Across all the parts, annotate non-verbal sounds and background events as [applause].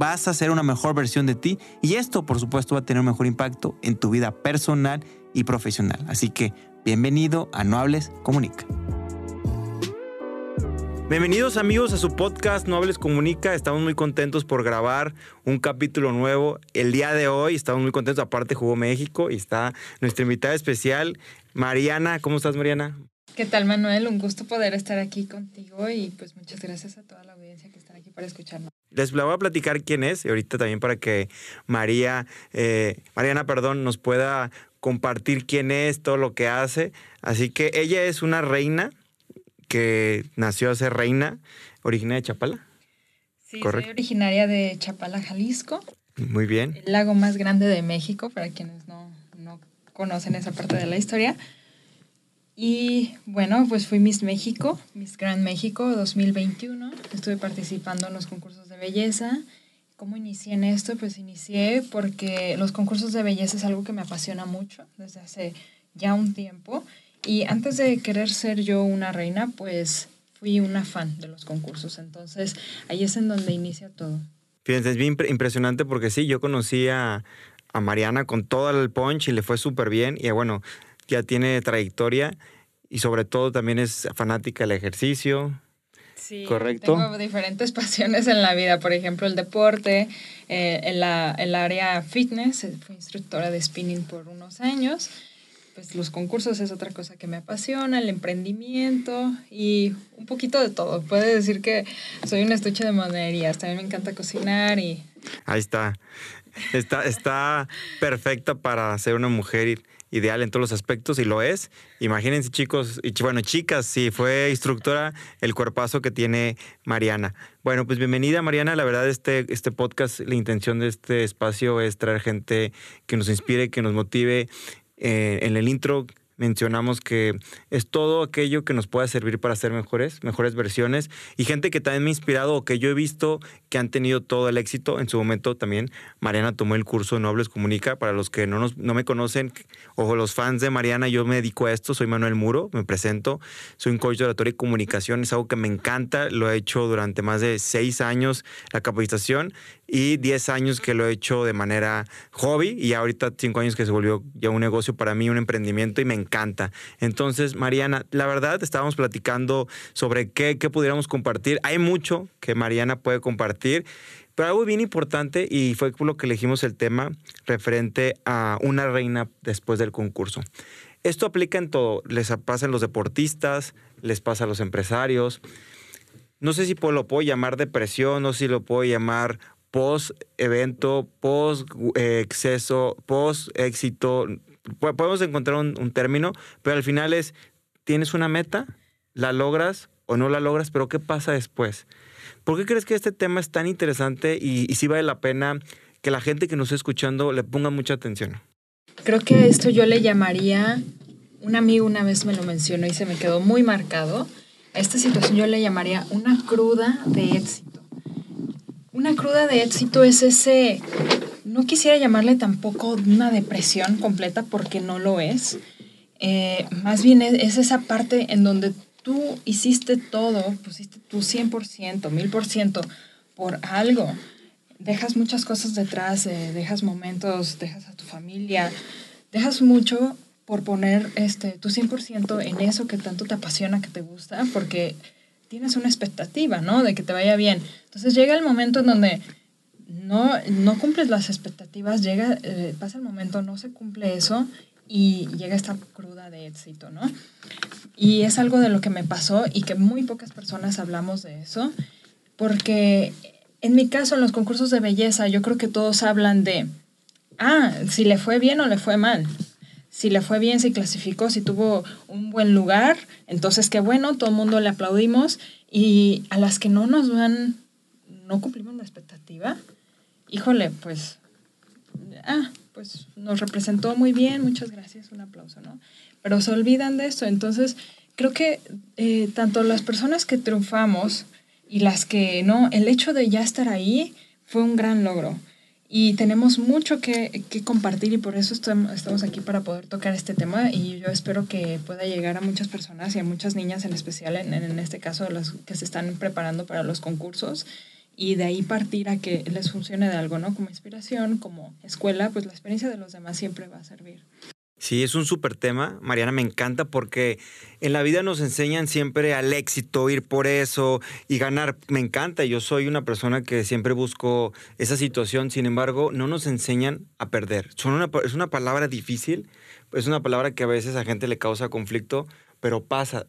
vas a ser una mejor versión de ti y esto por supuesto va a tener un mejor impacto en tu vida personal y profesional. Así que bienvenido a No Hables Comunica. Bienvenidos amigos a su podcast No Hables Comunica. Estamos muy contentos por grabar un capítulo nuevo el día de hoy. Estamos muy contentos. Aparte jugó México y está nuestra invitada especial, Mariana. ¿Cómo estás, Mariana? ¿Qué tal, Manuel? Un gusto poder estar aquí contigo y pues muchas gracias a toda la audiencia que está aquí para escucharnos. Les voy a platicar quién es, y ahorita también para que María, eh, Mariana, perdón, nos pueda compartir quién es, todo lo que hace. Así que ella es una reina que nació a ser reina, originaria de Chapala. Sí, soy originaria de Chapala, Jalisco. Muy bien. El lago más grande de México, para quienes no, no conocen esa parte de la historia. Y bueno, pues fui Miss México, Miss Grand México 2021. Estuve participando en los concursos de belleza. ¿Cómo inicié en esto? Pues inicié porque los concursos de belleza es algo que me apasiona mucho desde hace ya un tiempo. Y antes de querer ser yo una reina, pues fui una fan de los concursos. Entonces ahí es en donde inicia todo. Fíjense, es bien impresionante porque sí, yo conocí a, a Mariana con todo el punch y le fue súper bien. Y bueno, ya tiene trayectoria y sobre todo también es fanática del ejercicio. Sí, ¿correcto? Tengo diferentes [laughs] pasiones en la vida, por ejemplo, el deporte, eh, en la, el área fitness, eh, fui instructora de spinning por unos años. Pues los concursos es otra cosa que me apasiona, el emprendimiento y un poquito de todo. Puede decir que soy un estuche de monerías, también me encanta cocinar y... Ahí está. Está, está perfecta para ser una mujer ideal en todos los aspectos y lo es. Imagínense chicos, y bueno, chicas, si fue instructora, el cuerpazo que tiene Mariana. Bueno, pues bienvenida Mariana, la verdad este, este podcast, la intención de este espacio es traer gente que nos inspire, que nos motive. Eh, en el intro mencionamos que es todo aquello que nos pueda servir para ser mejores, mejores versiones y gente que también me ha inspirado o que yo he visto que han tenido todo el éxito. En su momento también Mariana tomó el curso Nobles Comunica. Para los que no, nos, no me conocen o los fans de Mariana, yo me dedico a esto. Soy Manuel Muro, me presento. Soy un coach de oratoria y comunicación. Es algo que me encanta. Lo he hecho durante más de seis años la capacitación y 10 años que lo he hecho de manera hobby y ahorita 5 años que se volvió ya un negocio para mí, un emprendimiento y me encanta. Entonces, Mariana, la verdad estábamos platicando sobre qué, qué pudiéramos compartir. Hay mucho que Mariana puede compartir. Pero algo bien importante, y fue por lo que elegimos el tema, referente a una reina después del concurso. Esto aplica en todo. Les pasa a los deportistas, les pasa a los empresarios. No sé si lo puedo llamar depresión, no sé si lo puedo llamar post evento, post eh, exceso, post éxito. Podemos encontrar un, término, pero al final es, tienes una meta, la logras o no la logras, pero ¿qué pasa después? ¿Por qué crees que este tema es tan interesante y, y sí vale la pena que la gente que nos está escuchando le ponga mucha atención? Creo que esto yo le llamaría, un amigo una vez me lo mencionó y se me quedó muy marcado, a esta situación yo le llamaría una cruda de éxito una cruda de éxito es ese, no quisiera llamarle tampoco una depresión completa porque no lo es. Eh, más bien es, esa parte en donde tú hiciste todo, pusiste tu 100%, 1000% por algo. Dejas muchas cosas detrás, eh, dejas momentos, dejas a tu familia, dejas mucho por poner este, tu 100% en eso que tanto te apasiona, que te gusta, porque tienes una expectativa, ¿no? De que te vaya bien. Entonces llega el momento en donde no, no cumples las expectativas, llega, eh, pasa el momento, no se cumple eso y llega esta cruda de éxito, ¿no? Y es algo de lo que me pasó y que muy pocas personas hablamos de eso, porque en mi caso, en los concursos de belleza, yo creo que todos hablan de, ah, si le fue bien o le fue mal si le fue bien, si clasificó, si tuvo un buen lugar, entonces qué bueno, todo el mundo le aplaudimos y a las que no nos van, no cumplimos la expectativa, híjole, pues, ah, pues nos representó muy bien, muchas gracias, un aplauso, ¿no? Pero se olvidan de esto. Entonces, creo que eh, tanto las personas que triunfamos y las que no, el hecho de ya estar ahí fue un gran logro. Y tenemos mucho que, que, compartir y por eso estamos aquí para poder tocar este tema y yo espero que pueda llegar a muchas personas y a muchas niñas en especial, en, en este caso las que se están preparando para los concursos y de ahí partir a que les funcione de algo, ¿no? Como inspiración, como escuela, pues la experiencia de los demás siempre va a servir. Sí, es un súper tema. Mariana, me encanta porque en la vida nos enseñan siempre al éxito, ir por eso y ganar. Me encanta. Yo soy una persona que siempre busco esa situación. Sin embargo, no nos enseñan a perder. Es una palabra difícil. Es una palabra que a veces a gente le causa conflicto, pero pasa.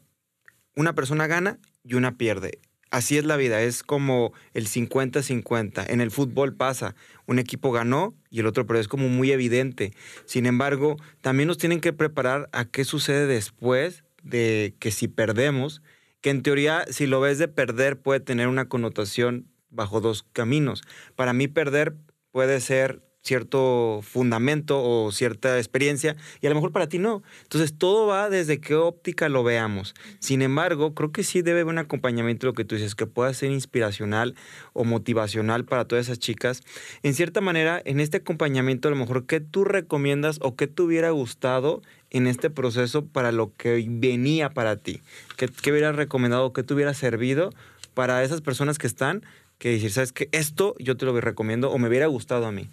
Una persona gana y una pierde así es la vida, es como el 50-50. En el fútbol pasa, un equipo ganó y el otro pero es como muy evidente. Sin embargo, también nos tienen que preparar a qué sucede después de que si perdemos, que en teoría si lo ves de perder puede tener una connotación bajo dos caminos. Para mí perder puede ser cierto fundamento o cierta experiencia y a lo mejor para ti no. Entonces todo va desde qué óptica lo veamos. Sin embargo, creo que sí debe haber un acompañamiento, lo que tú dices, que pueda ser inspiracional o motivacional para todas esas chicas. En cierta manera, en este acompañamiento a lo mejor, ¿qué tú recomiendas o qué te hubiera gustado en este proceso para lo que venía para ti? ¿Qué, qué hubieras recomendado qué te hubiera servido para esas personas que están? Que decir, ¿sabes qué? Esto yo te lo recomiendo o me hubiera gustado a mí.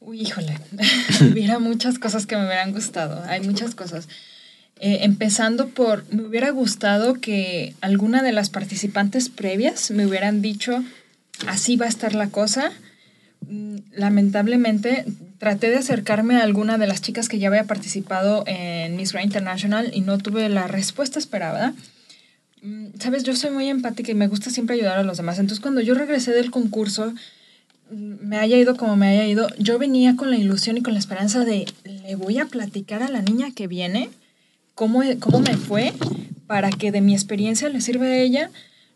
Uy, híjole, [laughs] hubiera muchas cosas que me hubieran gustado, hay muchas cosas. Eh, empezando por, me hubiera gustado que alguna de las participantes previas me hubieran dicho, así va a estar la cosa. Mm, lamentablemente, traté de acercarme a alguna de las chicas que ya había participado en Miss Grand International y no tuve la respuesta esperada. Mm, Sabes, yo soy muy empática y me gusta siempre ayudar a los demás. Entonces, cuando yo regresé del concurso, me haya ido como me haya ido, yo venía con la ilusión y con la esperanza de, le voy a platicar a la niña que viene cómo, cómo me fue para que de mi experiencia le sirva a ella,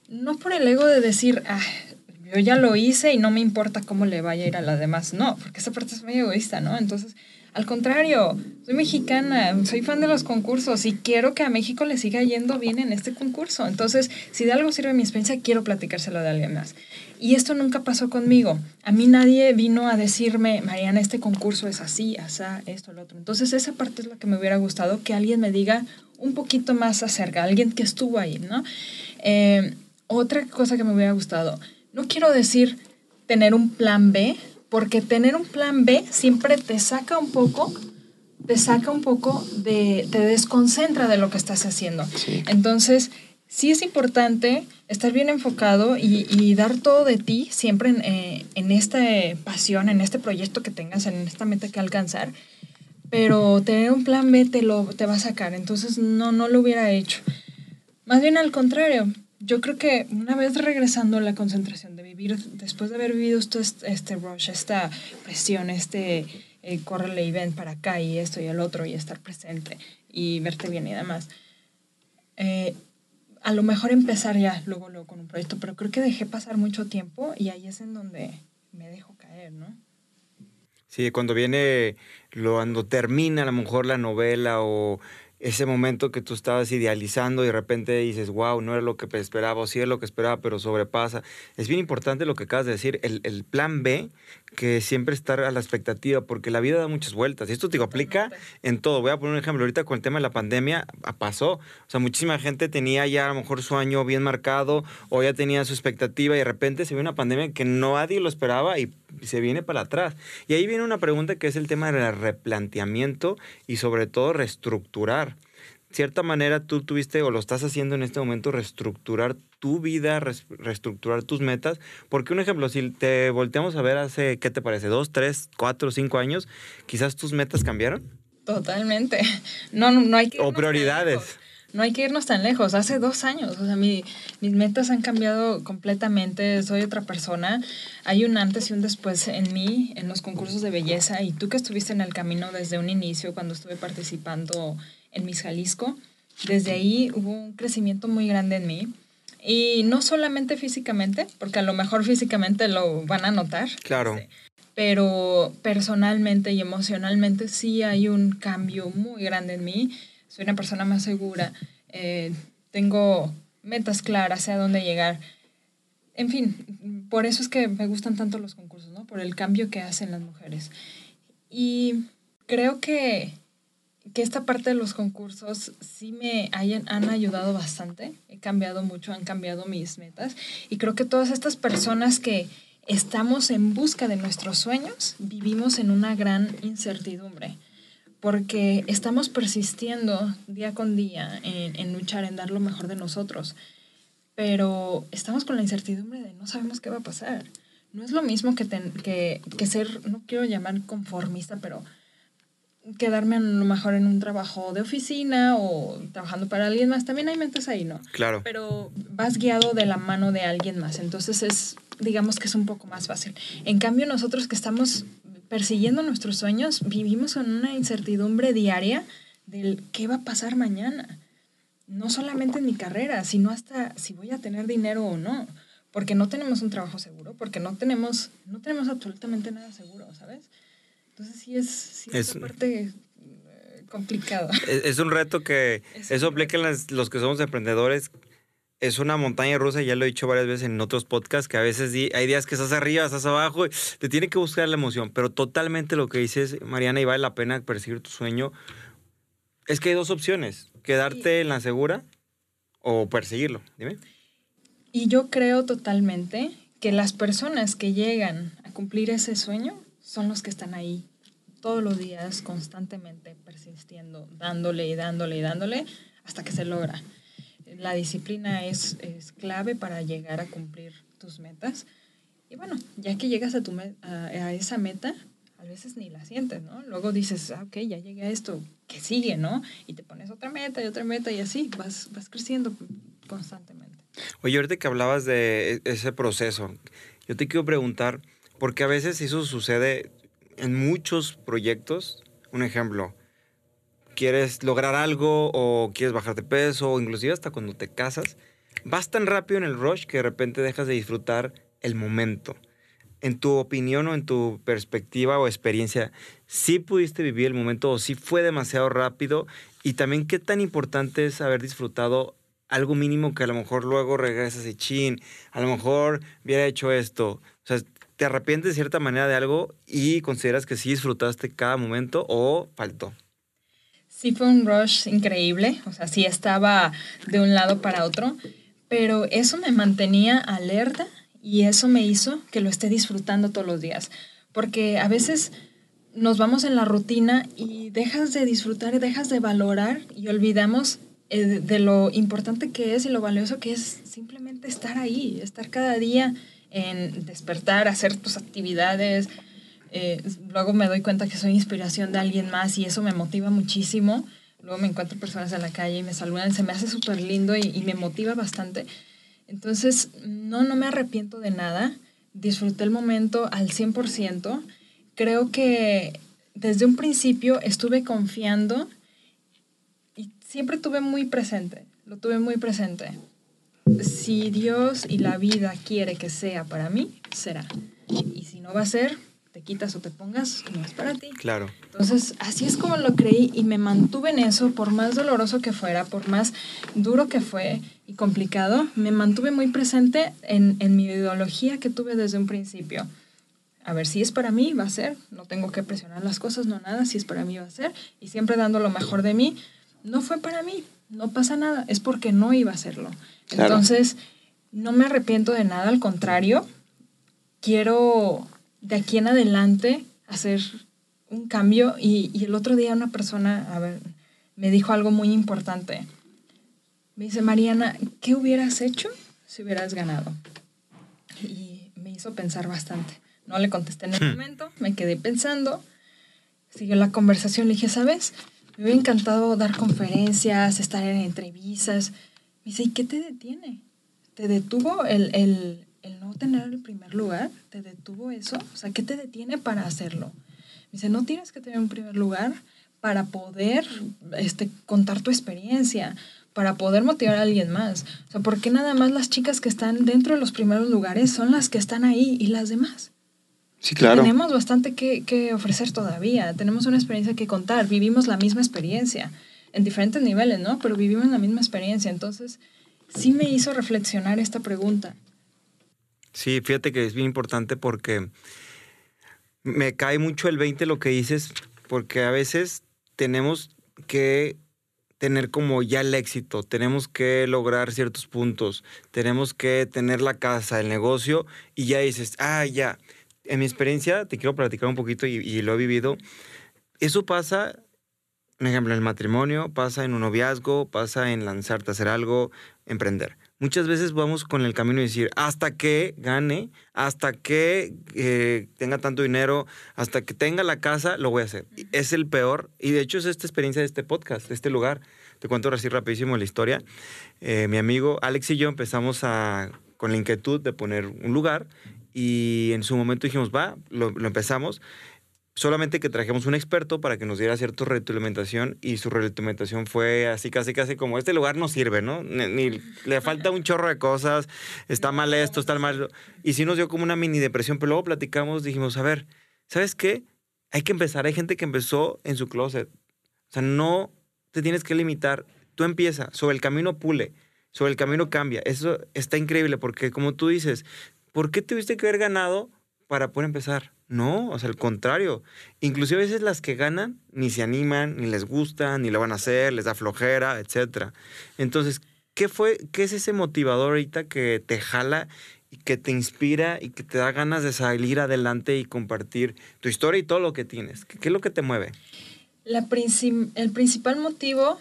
no por el ego de decir, ah, yo ya lo hice y no me importa cómo le vaya a ir a las demás, no, porque esa parte es muy egoísta, ¿no? Entonces, al contrario, soy mexicana, soy fan de los concursos y quiero que a México le siga yendo bien en este concurso. Entonces, si de algo sirve mi experiencia, quiero platicárselo de alguien más. Y esto nunca pasó conmigo. A mí nadie vino a decirme, Mariana, este concurso es así, asá, esto, lo otro. Entonces, esa parte es la que me hubiera gustado, que alguien me diga un poquito más acerca, alguien que estuvo ahí, ¿no? Eh, otra cosa que me hubiera gustado, no quiero decir tener un plan B, porque tener un plan B siempre te saca un poco, te saca un poco de, te desconcentra de lo que estás haciendo. Entonces, sí es importante estar bien enfocado y, dar todo de ti siempre en, eh, en esta pasión, en este proyecto que tengas, en esta meta que alcanzar. Pero tener un plan B te, lo, te va a sacar. Entonces, no, no lo hubiera hecho. Más bien al contrario, yo creo que una vez regresando a la concentración, de vivir, después de haber vivido todo este, rush, esta presión, este eh, correle y ven para acá y esto y el otro y estar presente y verte bien y demás, eh, a lo mejor empezar ya luego, luego con un proyecto, pero creo que dejé pasar mucho tiempo y ahí es en donde me dejo caer, ¿no? Sí, cuando viene, cuando termina a lo mejor la novela o ese momento que tú estabas idealizando y de repente dices, wow, no era lo que esperaba, o sí es lo que esperaba, pero sobrepasa. Es bien importante lo que acabas de decir, el, el, plan B, que siempre estar a la expectativa, porque la vida da muchas vueltas. Y esto te aplica en todo. Voy a poner un ejemplo. Ahorita con el tema de la pandemia pasó. O sea, muchísima gente tenía ya a lo mejor su año bien marcado o ya tenía su expectativa y de repente se ve una pandemia que nadie lo esperaba y se viene para atrás. Y ahí viene una pregunta que es el tema del replanteamiento y sobre todo reestructurar. Cierta manera tú tuviste o lo estás haciendo en este momento reestructurar tu vida, reestructurar tus metas. Porque un ejemplo, si te volteamos a ver hace, ¿qué te parece? ¿Dos, tres, cuatro, cinco años? Quizás tus metas cambiaron. Totalmente. No, no, hay que... O prioridades no hay que irnos tan lejos. Hace dos años, o sea, mi, mis metas han cambiado completamente. Soy otra persona. Hay un antes y un después en mí, en los concursos de belleza. Y tú que estuviste en el camino desde un inicio, cuando estuve participando en Miss Jalisco, desde ahí hubo un crecimiento muy grande en mí. Y no solamente físicamente, porque a lo mejor físicamente lo van a notar. Claro. pero personalmente y emocionalmente sí hay un cambio muy grande en mí. Soy una persona más segura, eh, tengo metas claras, sé a dónde llegar. En fin, por eso es que me gustan tanto los concursos, ¿no? Por el cambio que hacen las mujeres. Y creo que, que esta parte de los concursos sí me hayan, han ayudado bastante. He cambiado mucho, han cambiado mis metas. Y creo que todas estas personas que, estamos en busca de nuestros sueños, vivimos en una gran incertidumbre, porque estamos persistiendo día con día en, luchar, en dar lo mejor de nosotros, pero estamos con la incertidumbre de no sabemos qué va a pasar. No es lo mismo que, que, que ser, no quiero llamar conformista, pero quedarme a lo mejor en un trabajo de oficina o trabajando para alguien más. También hay mentes ahí, ¿no? Claro. Pero vas guiado de la mano de alguien más. Entonces es, digamos que es un poco más fácil. En cambio, nosotros que estamos persiguiendo nuestros sueños, vivimos en una incertidumbre diaria del qué va a pasar mañana. No solamente en mi carrera, sino hasta si voy a tener dinero o no. Porque no tenemos un trabajo seguro, porque no tenemos, no tenemos absolutamente nada seguro, ¿sabes? Entonces sí es, sí es, parte eh, complicada. [laughs] Es, un reto que eso aplica los que somos emprendedores. Es una montaña rusa, ya lo he dicho varias veces en otros podcasts, que a veces hay días que estás arriba, estás abajo, te tiene que buscar la emoción, pero totalmente lo que dices, Mariana, y vale la pena perseguir tu sueño, es que hay dos opciones, quedarte en la segura o perseguirlo. Dime. Y yo creo totalmente que las personas que llegan a cumplir ese sueño son los que están ahí todos los días, constantemente persistiendo, dándole y dándole y dándole hasta que se logra. La disciplina es, es clave para llegar a cumplir tus metas. Y bueno, ya que llegas a, tu a, esa meta, a veces ni la sientes, ¿no? Luego dices, ah, ok, ya llegué a esto, ¿qué sigue, no? Y te pones otra meta y otra meta y así vas, vas creciendo constantemente. Oye, ahorita que hablabas de e-, ese proceso, yo te quiero preguntar, porque a veces eso sucede en muchos proyectos. Un ejemplo, quieres lograr algo o quieres bajar de peso o inclusive hasta cuando te casas, vas tan rápido en el rush que de repente dejas de disfrutar el momento. En tu opinión o en tu perspectiva o experiencia, ¿sí pudiste vivir el momento o sí fue demasiado rápido? Y también, ¿qué tan importante es haber disfrutado algo mínimo que a lo mejor luego regresas y chin, a lo mejor hubiera hecho esto? O sea, ¿Te arrepientes de cierta manera de algo y consideras que sí disfrutaste cada momento o faltó? Sí fue un rush increíble, o sea, sí estaba de un lado para otro, pero eso me mantenía alerta y eso me hizo que lo esté disfrutando todos los días, porque a veces nos vamos en la rutina y dejas de disfrutar y dejas de valorar y olvidamos eh, de lo importante que es y lo valioso que es simplemente estar ahí, estar cada día en despertar, hacer tus actividades. Eh, luego me doy cuenta que soy inspiración de alguien más y eso me motiva muchísimo. Luego me encuentro personas en la calle y me saludan, se me hace súper lindo y, y, me motiva bastante. Entonces, no, no me arrepiento de nada. Disfruté el momento al 100%. Creo que desde un principio estuve confiando y siempre tuve muy presente, lo tuve muy presente si Dios y la vida quiere que sea para mí, será. Y si no va a ser, te quitas o te pongas, no es para ti. Claro. Entonces, así es como lo creí y me mantuve en eso, por más doloroso que fuera, por más duro que fue y complicado, me mantuve muy presente en, en mi ideología que tuve desde un principio. A ver, si es para mí, va a ser. No tengo que presionar las cosas, no nada. Si es para mí, va a ser. Y siempre dando lo mejor de mí. No fue para mí, no pasa nada. Es porque no iba a hacerlo. Entonces, no me arrepiento de nada, al contrario, quiero de aquí en adelante hacer un cambio y, el otro día una persona, a ver, me dijo algo muy importante. Me dice, Mariana, ¿qué hubieras hecho si hubieras ganado? Y me hizo pensar bastante. No le contesté en el hmm. momento, me quedé pensando, siguió la conversación, le dije, ¿sabes? Me hubiera encantado dar conferencias, estar en entrevistas, me dice, ¿y qué te detiene? ¿Te detuvo el, el, el, no tener el primer lugar? ¿Te detuvo eso? O sea, ¿qué te detiene para hacerlo? Me dice, no tienes que tener un primer lugar para poder este, contar tu experiencia, para poder motivar a alguien más. O sea, ¿por qué nada más las chicas que están dentro de los primeros lugares son las que están ahí y las demás? Sí, claro. Tenemos bastante que, que ofrecer todavía, tenemos una experiencia que contar, vivimos la misma experiencia en diferentes niveles, ¿no? Pero vivimos la misma experiencia, entonces sí me hizo reflexionar esta pregunta. Sí, fíjate que es bien importante porque me cae mucho el 20 lo que dices, porque a veces tenemos que tener como ya el éxito, tenemos que lograr ciertos puntos, tenemos que tener la casa, el negocio, y ya dices, ah, ya. En mi experiencia, te quiero platicar un poquito y, y lo he vivido. Eso pasa, por ejemplo, en el matrimonio, pasa en un noviazgo, pasa en lanzarte a hacer algo, emprender muchas veces vamos con el camino de decir, hasta que gane, hasta que eh, tenga tanto dinero, hasta que tenga la casa, lo voy a hacer. Es el peor, y de hecho es esta experiencia de este podcast, de este lugar. Te cuento así rapidísimo la historia. Eh, mi amigo Alex y yo empezamos con la inquietud de poner un lugar y en su momento dijimos, va, lo empezamos solamente que trajimos un experto para que nos diera cierta retroalimentación y su retroalimentación fue así casi casi como este lugar no sirve, ¿no? Ni, le falta un chorro de cosas, está mal esto, está mal... Y sí nos dio como una mini depresión, pero luego platicamos, dijimos, a ver, ¿sabes qué? Hay que empezar, hay gente que empezó en su closet. O sea, no te tienes que limitar, tú empieza, sobre el camino pule, sobre el camino cambia. Eso está increíble porque como tú dices, ¿por qué tuviste que haber ganado para poder empezar? No, o sea, al contrario. Inclusive a veces las que ganan ni se animan, ni les gusta, ni lo van a hacer, les da flojera, etc. Entonces, ¿qué fue, qué es ese motivador ahorita que te jala y que te inspira y que te da ganas de salir adelante y compartir tu historia y todo lo que tienes? ¿Qué, es lo que te mueve? El principal motivo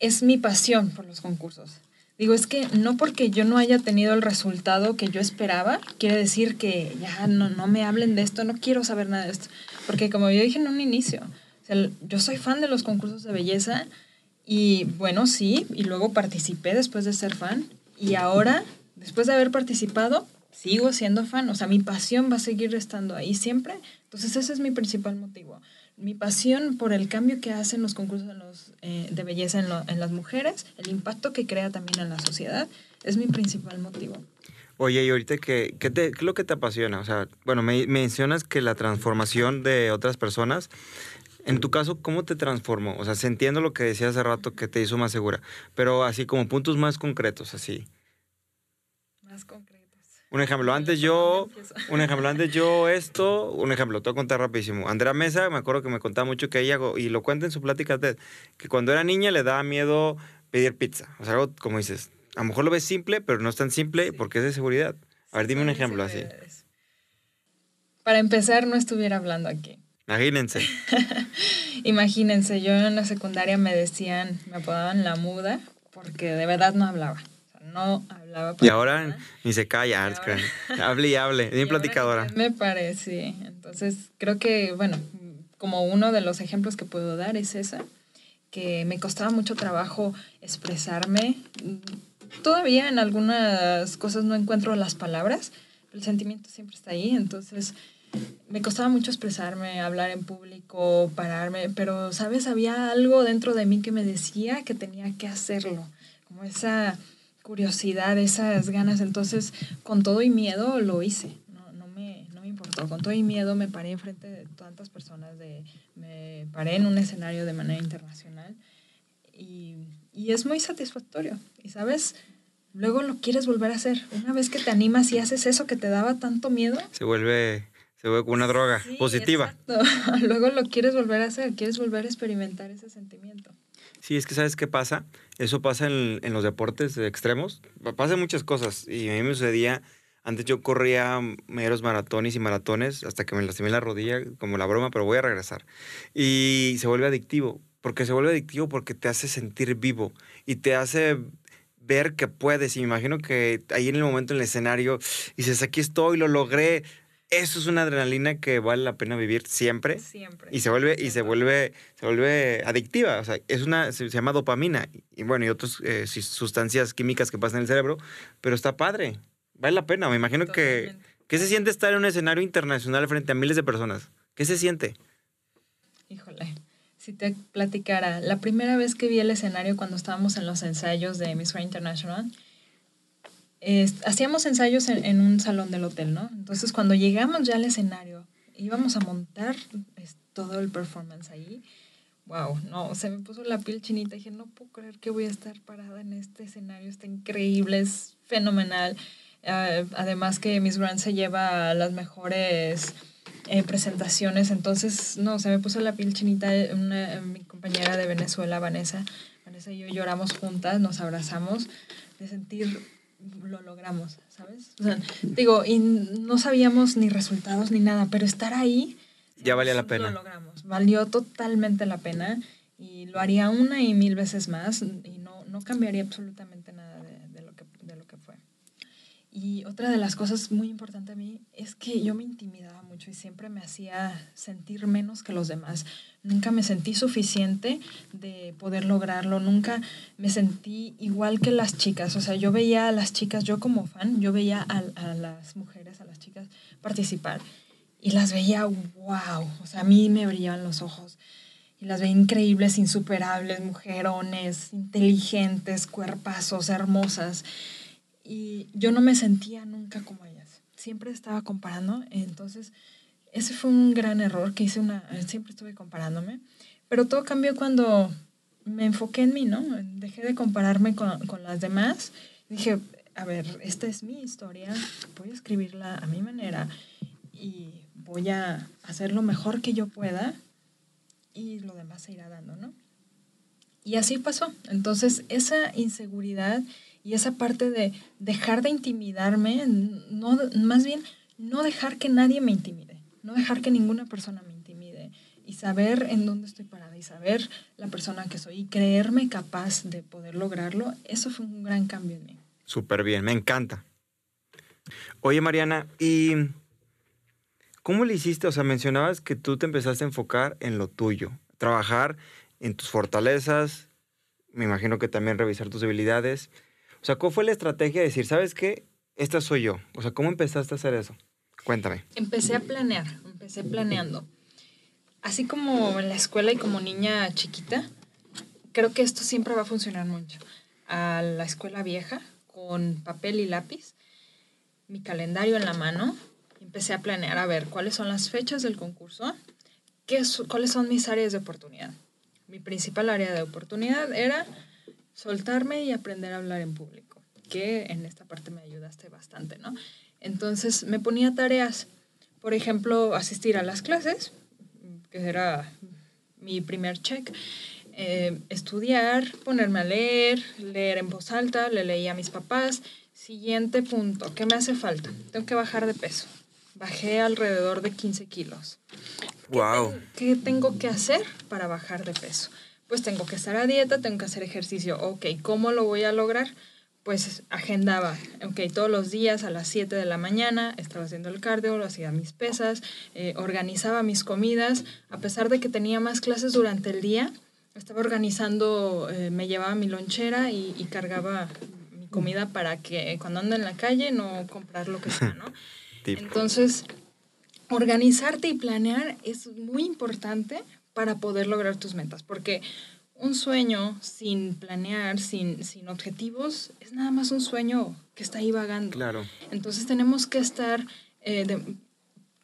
es mi pasión por los concursos. Digo, es que no porque yo no haya tenido el resultado que yo esperaba, quiere decir que ya no, no me hablen de esto, no quiero saber nada de esto. Porque como yo dije en un inicio, yo soy fan de los concursos de belleza y bueno, sí, y luego participé después de ser fan y ahora, después de haber participado, sigo siendo fan, o sea, mi pasión va a seguir estando ahí siempre. Entonces ese es mi principal motivo mi pasión por el cambio que hacen los concursos los, eh, de belleza en, en, las mujeres, el impacto que crea también en la sociedad, es mi principal motivo. Oye, y ahorita, ¿qué, qué, te, qué es lo que te apasiona? O sea, bueno, me mencionas que la transformación de otras personas, en tu caso, ¿cómo te transformó? O sea, se entiendo lo que decía hace rato que te hizo más segura, pero así como puntos más concretos, así. Más concretos. Un ejemplo, antes yo, un ejemplo, antes yo esto, un ejemplo, te voy a contar rapidísimo. Andrea Mesa, me acuerdo que me contaba mucho que ella, y lo cuenta en su plática, que cuando era niña le daba miedo pedir pizza. O sea, algo como dices, a lo mejor lo ves simple, pero no es tan simple porque es de seguridad. A ver, dime un ejemplo así. Para empezar, no estuviera hablando aquí. Imagínense. [laughs] Imagínense, yo en la secundaria me decían, me apodaban la muda, porque de verdad no hablaba no hablaba. Y ahora ni se calla, [laughs] hable y hable, bien [laughs] platicadora. Me parece, entonces creo que, bueno, como uno de los ejemplos que puedo dar es esa, que me costaba mucho trabajo expresarme. Todavía en algunas cosas no encuentro las palabras, el sentimiento siempre está ahí, entonces me costaba mucho expresarme, hablar en público, pararme, pero, ¿sabes? Había algo dentro de mí que me decía que tenía que hacerlo, como esa curiosidad, esas ganas. Entonces, con todo y miedo lo hice. No, no, me, no me importó. Con todo y miedo me paré enfrente de tantas personas, de, me paré en un escenario de manera internacional. Y, y es muy satisfactorio. Y sabes, luego lo quieres volver a hacer. Una vez que te animas y haces eso que te daba tanto miedo. Se vuelve, se vuelve una droga positiva. [laughs] luego lo quieres volver a hacer, quieres volver a experimentar ese sentimiento. Sí, es que sabes qué pasa. Eso pasa en, en los deportes extremos. Pasan muchas cosas. Y a mí me sucedía. Antes yo corría meros maratones y maratones hasta que me lastimé la rodilla, como la broma, pero voy a regresar. Y se vuelve adictivo. porque se vuelve adictivo? Porque te hace sentir vivo y te hace ver que puedes. Y me imagino que ahí en el momento en el escenario dices, aquí estoy, lo logré, eso es una adrenalina que vale la pena vivir siempre. Siempre. Y se vuelve, y se vuelve, se vuelve adictiva. O sea, es una, se, llama dopamina. Y bueno, y otras eh, sustancias químicas que pasan en el cerebro. Pero está padre. Vale la pena. Me imagino que. ¿Qué se siente estar en un escenario internacional frente a miles de personas? ¿Qué se siente? Híjole. Si te platicara, la primera vez que vi el escenario cuando estábamos en los ensayos de Miss International, hacíamos ensayos en, un salón del hotel, ¿no? Entonces cuando llegamos ya al escenario, íbamos a montar todo el performance ahí. Wow, no, se me puso la piel chinita. Dije, no puedo creer que voy a estar parada en este escenario. Está increíble, es fenomenal. Uh, además que Miss Grant se lleva las mejores eh, presentaciones. Entonces, no, se me puso la piel chinita. Una, mi compañera de Venezuela, Vanessa, Vanessa y yo lloramos juntas, nos abrazamos de sentir lo logramos, ¿sabes? O sea, digo, y no sabíamos ni resultados ni nada, pero estar ahí... Ya valía la pena. Lo logramos, valió totalmente la pena y lo haría una y mil veces más y no, no cambiaría absolutamente nada de, lo que, de lo que fue. Y otra de las cosas muy importantes a mí es que yo me intimidaba mucho y siempre me hacía sentir menos que los demás. Nunca me sentí suficiente de poder lograrlo, nunca me sentí igual que las chicas. O sea, yo veía a las chicas, yo como fan, yo veía a, a las mujeres, a las chicas participar y las veía, wow, o sea, a mí me brillaban los ojos y las veía increíbles, insuperables, mujerones, inteligentes, cuerpazos, hermosas y yo no me sentía nunca como ellas. Siempre estaba comparando, entonces ese fue un gran error que hice una, siempre estuve comparándome, pero todo cambió cuando me enfoqué en mí, ¿no? Dejé de compararme con, con las demás. Dije, a ver, esta es mi historia, voy a escribirla a mi manera y voy a hacer lo mejor que yo pueda y lo demás se irá dando, ¿no? Y así pasó. Entonces, esa inseguridad y esa parte de dejar de intimidarme, no, más bien no dejar que nadie me intimide, no dejar que ninguna persona me intimide y saber en dónde estoy parada y saber la persona que soy y creerme capaz de poder lograrlo, eso fue un gran cambio en mí. Súper bien, me encanta. Oye Mariana, ¿y cómo le hiciste? O sea, mencionabas que tú te empezaste a enfocar en lo tuyo, trabajar en tus fortalezas, me imagino que también revisar tus debilidades. O sea, ¿cómo fue la estrategia de decir, sabes qué? Esta soy yo. O sea, ¿cómo empezaste a hacer eso? Cuéntame. Empecé a planear, empecé planeando. Así como en la escuela y como niña chiquita, creo que esto siempre va a funcionar mucho. A la escuela vieja, con papel y lápiz, mi calendario en la mano, empecé a planear a ver cuáles son las fechas del concurso, qué, cuáles son mis áreas de oportunidad. Mi principal área de oportunidad era soltarme y aprender a hablar en público, que en esta parte me ayudaste bastante, ¿no? Entonces me ponía tareas, por ejemplo, asistir a las clases, que era mi primer check, eh, estudiar, ponerme a leer, leer en voz alta, le leía a mis papás. Siguiente punto, ¿qué me hace falta? Tengo que bajar de peso. Bajé alrededor de 15 kilos. Wow. ¿Qué tengo que hacer para bajar de peso? Pues tengo que estar a dieta, tengo que hacer ejercicio. Ok, ¿cómo lo voy a lograr? Pues agendaba, ok, todos los días a las 7 de la mañana estaba haciendo el cardio, hacía mis pesas, eh, organizaba mis comidas, a pesar de que tenía más clases durante el día, estaba organizando, eh, me llevaba mi lonchera y, y, cargaba mi comida para que cuando ando en la calle no comprar lo que sea, ¿no? [laughs] Entonces, organizarte y planear es muy importante para poder lograr tus metas, porque un sueño sin planear, sin, sin objetivos, es nada más un sueño que está ahí vagando. Claro. Entonces tenemos que estar, eh, de,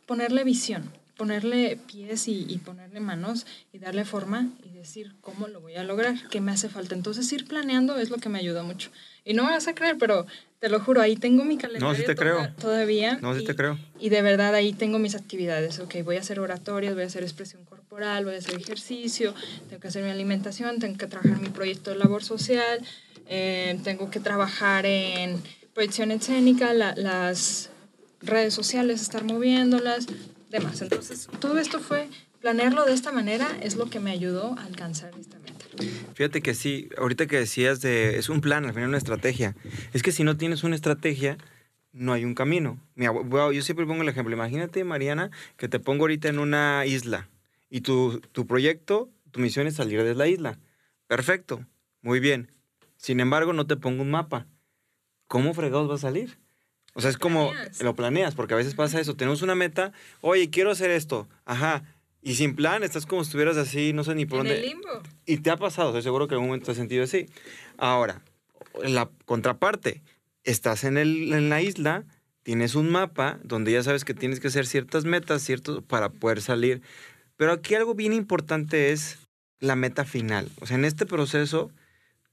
ponerle visión, ponerle pies y, y, ponerle manos y darle forma y decir cómo lo voy a lograr, qué me hace falta. Entonces ir planeando es lo que me ayuda mucho. Y no me vas a creer, pero te lo juro, ahí tengo mi calendario no, sí te creo. todavía. No, sí y, te creo. Y de verdad ahí tengo mis actividades. Ok, voy a hacer oratorios, voy a hacer expresión corporal, voy a hacer ejercicio, tengo que hacer mi alimentación, tengo que trabajar mi proyecto de labor social, eh, tengo que trabajar en proyección escénica, la, las redes sociales, estar moviéndolas, demás. Entonces, todo esto fue, planearlo de esta manera es lo que me ayudó a alcanzar esta meta. Fíjate que sí, ahorita que decías de, es un plan, al final una estrategia. Es que si no tienes una estrategia, no hay un camino. Mira, yo siempre pongo el ejemplo, imagínate Mariana, que te pongo ahorita en una isla y tu, tu proyecto, tu misión es salir de la isla. Perfecto, muy bien. Sin embargo, no te pongo un mapa. ¿Cómo fregados va a salir? O sea, es como Planeas. lo planeas, porque a veces pasa eso. Tenemos una meta, oye, quiero hacer esto. Ajá. Y sin plan, estás como si estuvieras así, no sé ni por En dónde. el limbo. Y te ha pasado, estoy seguro que en algún momento te has sentido así. Ahora, la contraparte, estás en, el, en la isla, tienes un mapa donde ya sabes que tienes que hacer ciertas metas, ciertos, para poder salir. Pero aquí algo bien importante es la meta final. O sea, en este proceso,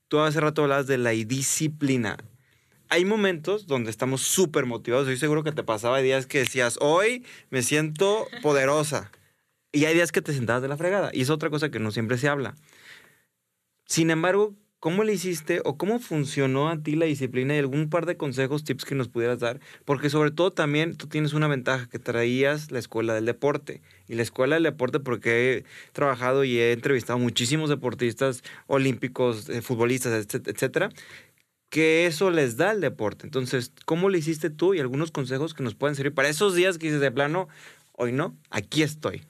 tú hace rato hablabas de la disciplina. Hay momentos donde estamos súper motivados. Estoy seguro que te pasaba días que decías, hoy me siento poderosa. Y hay días que te sentabas de la fregada. Y es otra cosa que no siempre se habla. Sin embargo, ¿Cómo le hiciste o cómo funcionó a ti la disciplina y algún par de consejos, tips que nos pudieras dar? Porque sobre todo también tú tienes una ventaja que traías la escuela del deporte. Y la escuela del deporte porque he trabajado y he entrevistado muchísimos deportistas olímpicos, eh, futbolistas, etcétera, que eso les da el deporte. Entonces, ¿cómo le hiciste tú y algunos consejos que nos pueden servir para esos días que dices de plano, hoy no, aquí estoy?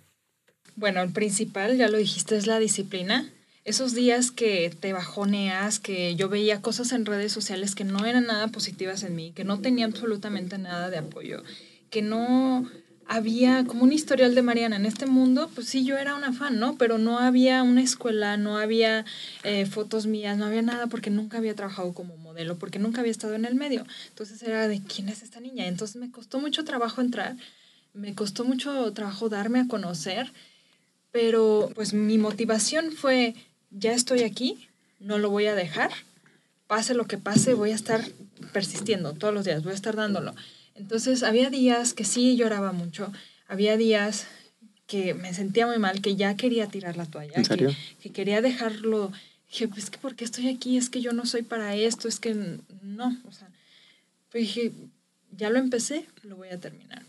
Bueno, el principal, ya lo dijiste, es la disciplina esos días que te bajoneas, que yo veía cosas en redes sociales que no eran nada positivas en mí, que no tenía absolutamente nada de apoyo, que no había como un historial de Mariana en este mundo, pues sí, yo era una fan, ¿no? Pero no había una escuela, no había eh, fotos mías, no había nada porque nunca había trabajado como modelo, porque nunca había estado en el medio. Entonces era de quién es esta niña. Entonces me costó mucho trabajo entrar, me costó mucho trabajo darme a conocer, pero pues mi motivación fue ya estoy aquí, no lo voy a dejar, pase lo que pase, voy a estar persistiendo todos los días, voy a estar dándolo. Entonces había días que sí lloraba mucho, había días que me sentía muy mal, que ya quería tirar la toalla, Que, quería dejarlo. Dije, pues que porque estoy aquí, es que yo no soy para esto, es que no, o sea, pues dije, ya lo empecé, lo voy a terminar.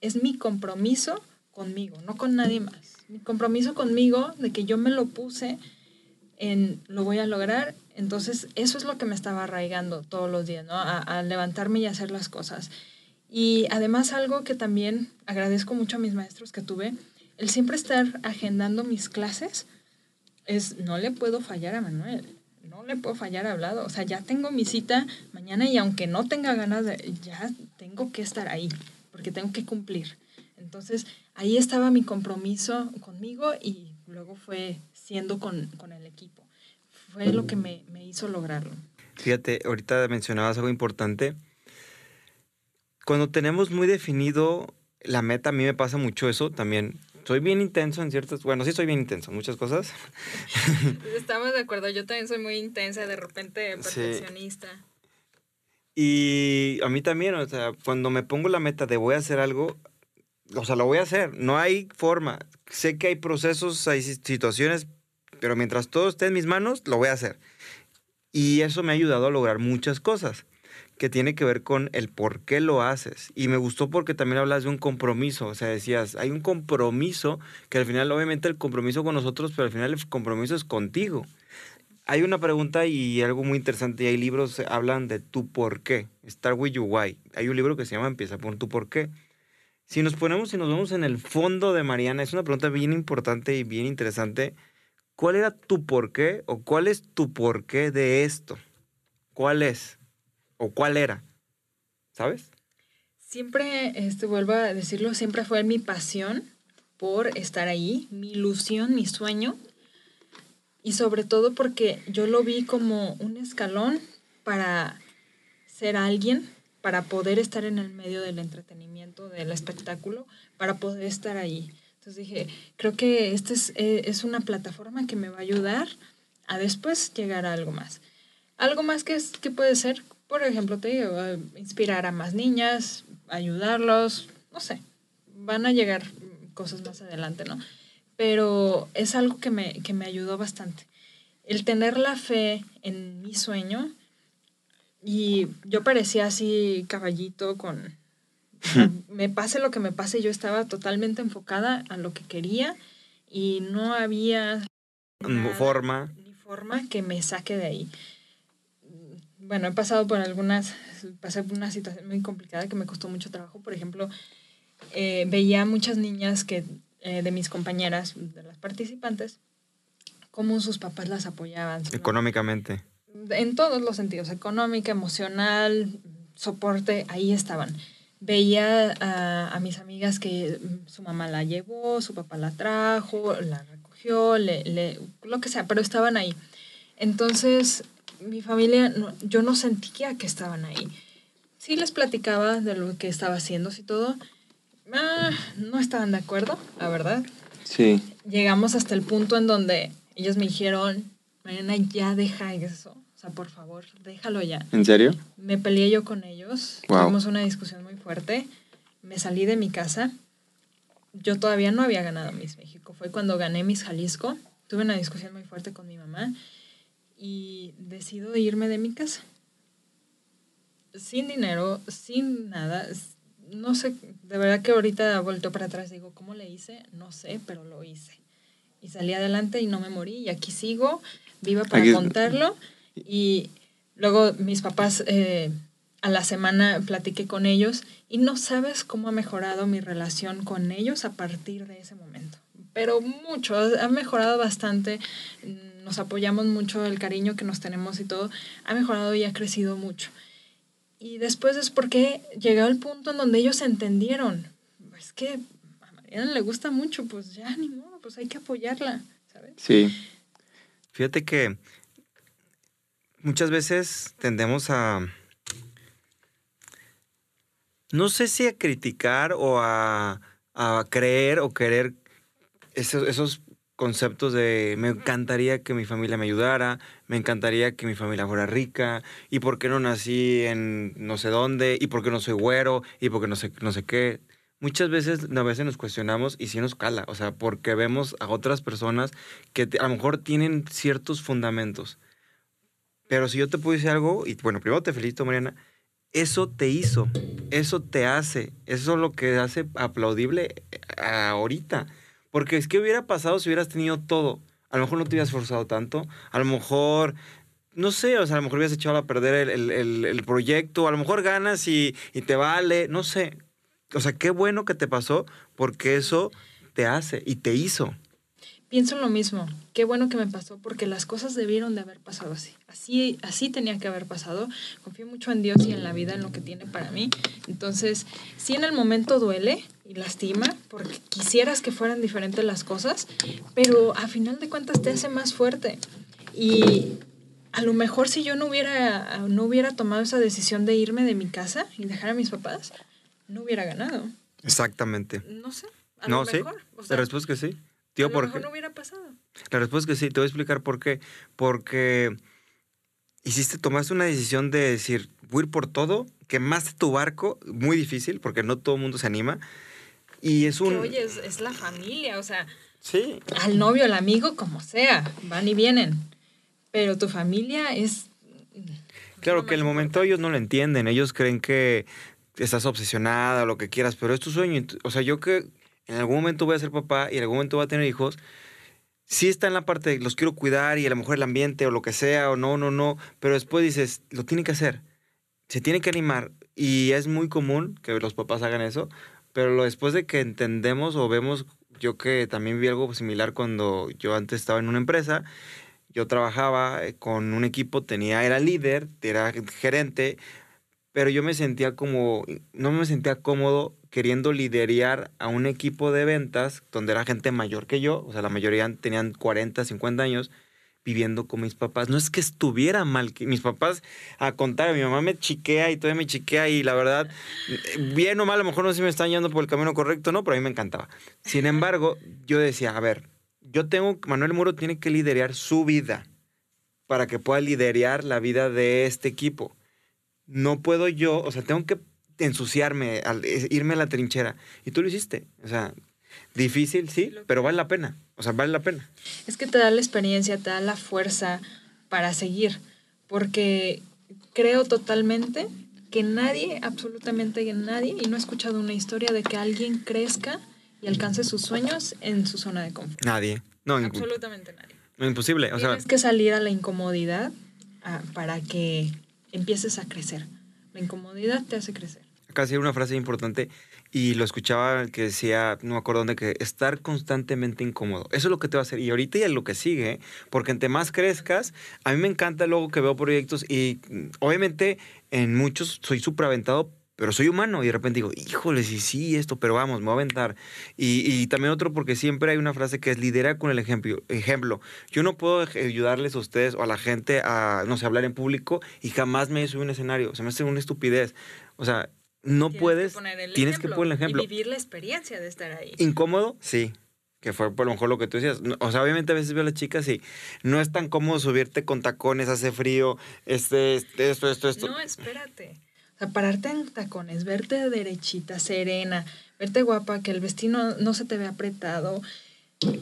Es mi compromiso conmigo, no con nadie más. Mi compromiso conmigo de que yo me lo puse en lo voy a lograr. Entonces, eso es lo que me estaba arraigando todos los días, ¿no? A, levantarme y hacer las cosas. Y además algo que también agradezco mucho a mis maestros que tuve, el siempre estar agendando mis clases, es, no le puedo fallar a Manuel, no le puedo fallar a Hablado. O sea, ya tengo mi cita mañana y aunque no tenga ganas de, ya tengo que estar ahí, porque tengo que cumplir. Entonces, ahí estaba mi compromiso conmigo y luego fue siendo con, el equipo. Fue lo que me, hizo lograrlo. Fíjate, ahorita mencionabas algo importante. Cuando tenemos muy definido la meta, a mí me pasa mucho eso también. Soy bien intenso en ciertas, bueno, sí soy bien intenso en muchas cosas. [laughs] Estamos de acuerdo, yo también soy muy intensa, de repente perfeccionista. Y a mí también, o sea, cuando me pongo la meta de voy a hacer algo, o sea, lo voy a hacer, no hay forma. Sé que hay procesos, hay situaciones pero mientras todo esté en mis manos, lo voy a hacer. Y eso me ha ayudado a lograr muchas cosas que tiene que ver con el por qué lo haces. Y me gustó porque también hablas de un compromiso, o sea, decías, hay un compromiso que al final, obviamente el compromiso con nosotros, pero al final el compromiso es contigo. Hay una pregunta y algo muy interesante, y hay libros que hablan de tu por qué, Start with your why. Hay un libro que se llama Empieza por tu por qué. Si nos ponemos y nos vemos en el fondo de Mariana, es una pregunta bien importante y bien interesante ¿Cuál era tu porqué o cuál es tu porqué de esto? ¿Cuál es? ¿O cuál era? ¿Sabes? Siempre, este, vuelvo a decirlo, siempre fue mi pasión por estar ahí, mi ilusión, mi sueño. Y sobre todo porque yo lo vi como un escalón para ser alguien, para poder estar en el medio del entretenimiento, del espectáculo, para poder estar ahí. Entonces dije, creo que esta es, eh, es, una plataforma que me va a ayudar a después llegar a algo más. Algo más que, que puede ser, por ejemplo, te digo, inspirar a más niñas, ayudarlos, no sé, van a llegar cosas más adelante, ¿no? Pero es algo que me, que me ayudó bastante. El tener la fe en mi sueño, y yo parecía así caballito con [laughs] me pase lo que me pase, yo estaba totalmente enfocada a lo que quería y no había forma ni forma que me saque de ahí. Bueno, he pasado por algunas, pasé por una situación muy complicada que me costó mucho trabajo. Por ejemplo, eh, veía muchas niñas que, eh, de mis compañeras, de las participantes, cómo sus papás las apoyaban. Económicamente. En todos los sentidos, económica, emocional, soporte, ahí estaban veía a, mis amigas que su mamá la llevó, su papá la trajo, la recogió, le, lo que sea, pero estaban ahí. Entonces, mi familia, yo no sentía que estaban ahí. sí les platicaba de lo que estaba haciendo y todo. Ah, no estaban de acuerdo, la verdad. Sí. Llegamos hasta el punto en donde ellos me dijeron, Mariana, ya deja eso. O sea, por favor, déjalo ya. ¿En serio? Me peleé yo con ellos. Wow. Tuvimos una discusión muy fuerte. Me salí de mi casa. Yo todavía no había ganado Miss México. Fue cuando gané Miss Jalisco. Tuve una discusión muy fuerte con mi mamá y decido irme de mi casa. Sin dinero, sin nada. No sé, de verdad que ahorita vuelto para atrás digo, ¿cómo le hice? No sé, pero lo hice. Y salí adelante y no me morí. Y aquí sigo, viva para Aquí- contarlo. Y luego mis papás, eh, a la semana platiqué con ellos y no sabes cómo ha mejorado mi relación con ellos a partir de ese momento. Pero mucho, ha mejorado bastante, mm, nos apoyamos mucho, el cariño que nos tenemos y todo, ha mejorado y ha crecido mucho. Y después es porque llegó el punto en donde ellos entendieron, es que a Mariana le gusta mucho, pues ya ni modo, pues hay que apoyarla, ¿sabes? Sí. Fíjate que muchas veces tendemos a, no sé si a criticar o a, a creer o querer esos, esos conceptos de me encantaría que mi familia me ayudara, me encantaría que mi familia fuera rica, y por qué no nací en no sé dónde, y por qué no soy güero, y por qué no sé, no sé qué. Muchas veces, a veces nos cuestionamos y sí nos cala, o sea, porque vemos a otras personas que a lo mejor tienen ciertos fundamentos. Pero si yo te puedo decir algo, y bueno, primero te felicito, Mariana, eso te hizo, eso te hace, eso es lo que hace aplaudible eh, ahorita. Porque es que hubiera pasado si hubieras tenido todo. A lo mejor no te hubieras esforzado tanto, a lo mejor, no sé, o sea, a lo mejor hubieras echado a perder el, proyecto, a lo mejor ganas y te vale, no sé. O sea, qué bueno que te pasó porque eso te hace y te hizo. Pienso lo mismo. Qué bueno que me pasó porque las cosas debieron de haber pasado así. Así, así tenía que haber pasado. Confío mucho en Dios y en la vida, en lo que tiene para mí. Entonces, sí en el momento duele y lastima porque quisieras que fueran diferentes las cosas, pero a final de cuentas te hace más fuerte. Y a lo mejor si yo no hubiera, no hubiera tomado esa decisión de irme de mi casa y dejar a mis papás, no hubiera ganado. Exactamente. No sé. A No, lo sí. mejor. O La respuesta es que sí. A Tío, lo ¿por mejor no hubiera pasado. La respuesta es que sí, te voy a explicar por qué. Porque hiciste, tomaste una decisión de decir, voy a ir por todo, quemaste tu barco, muy difícil, porque no todo el mundo se anima. Y es un... Que, oye, es, es la familia, o sea, Sí, al novio, al amigo, como sea, van y vienen. Pero tu familia es... claro que en el momento ellos no lo entienden, ellos creen que estás obsesionada o lo que quieras, pero es tu sueño. O sea, yo que en algún momento voy a ser papá y en algún momento voy a tener hijos, sí está en la parte de los quiero cuidar y a lo mejor el ambiente o lo que sea, o no, no, no, pero después dices, lo tiene que hacer, se tiene que animar y es muy común que los papás hagan eso, pero después de que entendemos o vemos, yo que también vi algo similar cuando yo antes estaba en una empresa, yo trabajaba eh, con un equipo, tenía, era líder, era gerente, pero yo me sentía como, no me sentía cómodo queriendo liderar a un equipo de ventas donde era gente mayor que yo, o sea, la mayoría tenían 40, 50 años, viviendo con mis papás. No es que estuviera mal, que mis papás, a contar, mi mamá me chiquea y todavía me chiquea y la verdad, eh, bien o mal, a lo mejor no sé si me están yendo por el camino correcto, no, pero a mí me encantaba. Sin embargo, yo decía, a ver, yo tengo, Manuel Muro tiene que liderar su vida para que pueda liderar la vida de este equipo. No puedo yo, o sea, tengo que ensuciarme, al- es- irme a la trinchera. Y tú lo hiciste. O sea, difícil, sí, pero vale la pena. O sea, vale la pena. Es que te da la experiencia, te da la fuerza para seguir. Porque creo totalmente que nadie, absolutamente nadie, y no he escuchado una historia de que alguien crezca y alcance sus sueños en su zona de confort. Nadie. No, Absolutamente nadie. no, imposible. O sea, Tienes que salir a la incomodidad ah, para que empieces a crecer. La incomodidad te hace crecer. Casi una frase importante y lo escuchaba que decía, no me acuerdo dónde, que estar constantemente incómodo. Eso es lo que te va a hacer. Y ahorita ya lo que sigue, porque entre más crezcas, a mí me encanta luego que veo proyectos y mm, obviamente en muchos soy súper aventado, pero soy humano y de repente digo, híjole, sí, sí, esto, pero vamos, me voy a aventar. Y, y también otro porque siempre hay una frase que es lidera con el ejemplo. Ejemplo, yo no puedo ayudarles a ustedes o a la gente a, no sé, hablar en público y jamás me he subido un escenario. Se me hace una estupidez. O sea, no Tienes puedes, que poner el tienes que poner el ejemplo. Y vivir la experiencia de estar ahí. ¿Incómodo? Sí. Que fue por lo mejor lo que tú decías. O sea, obviamente a veces veo a las chicas y no es tan cómodo subirte con tacones, hace frío, este, este, esto, esto, esto. No, espérate. O sea, pararte en tacones, verte derechita, serena, verte guapa, que el vestido no se te ve apretado,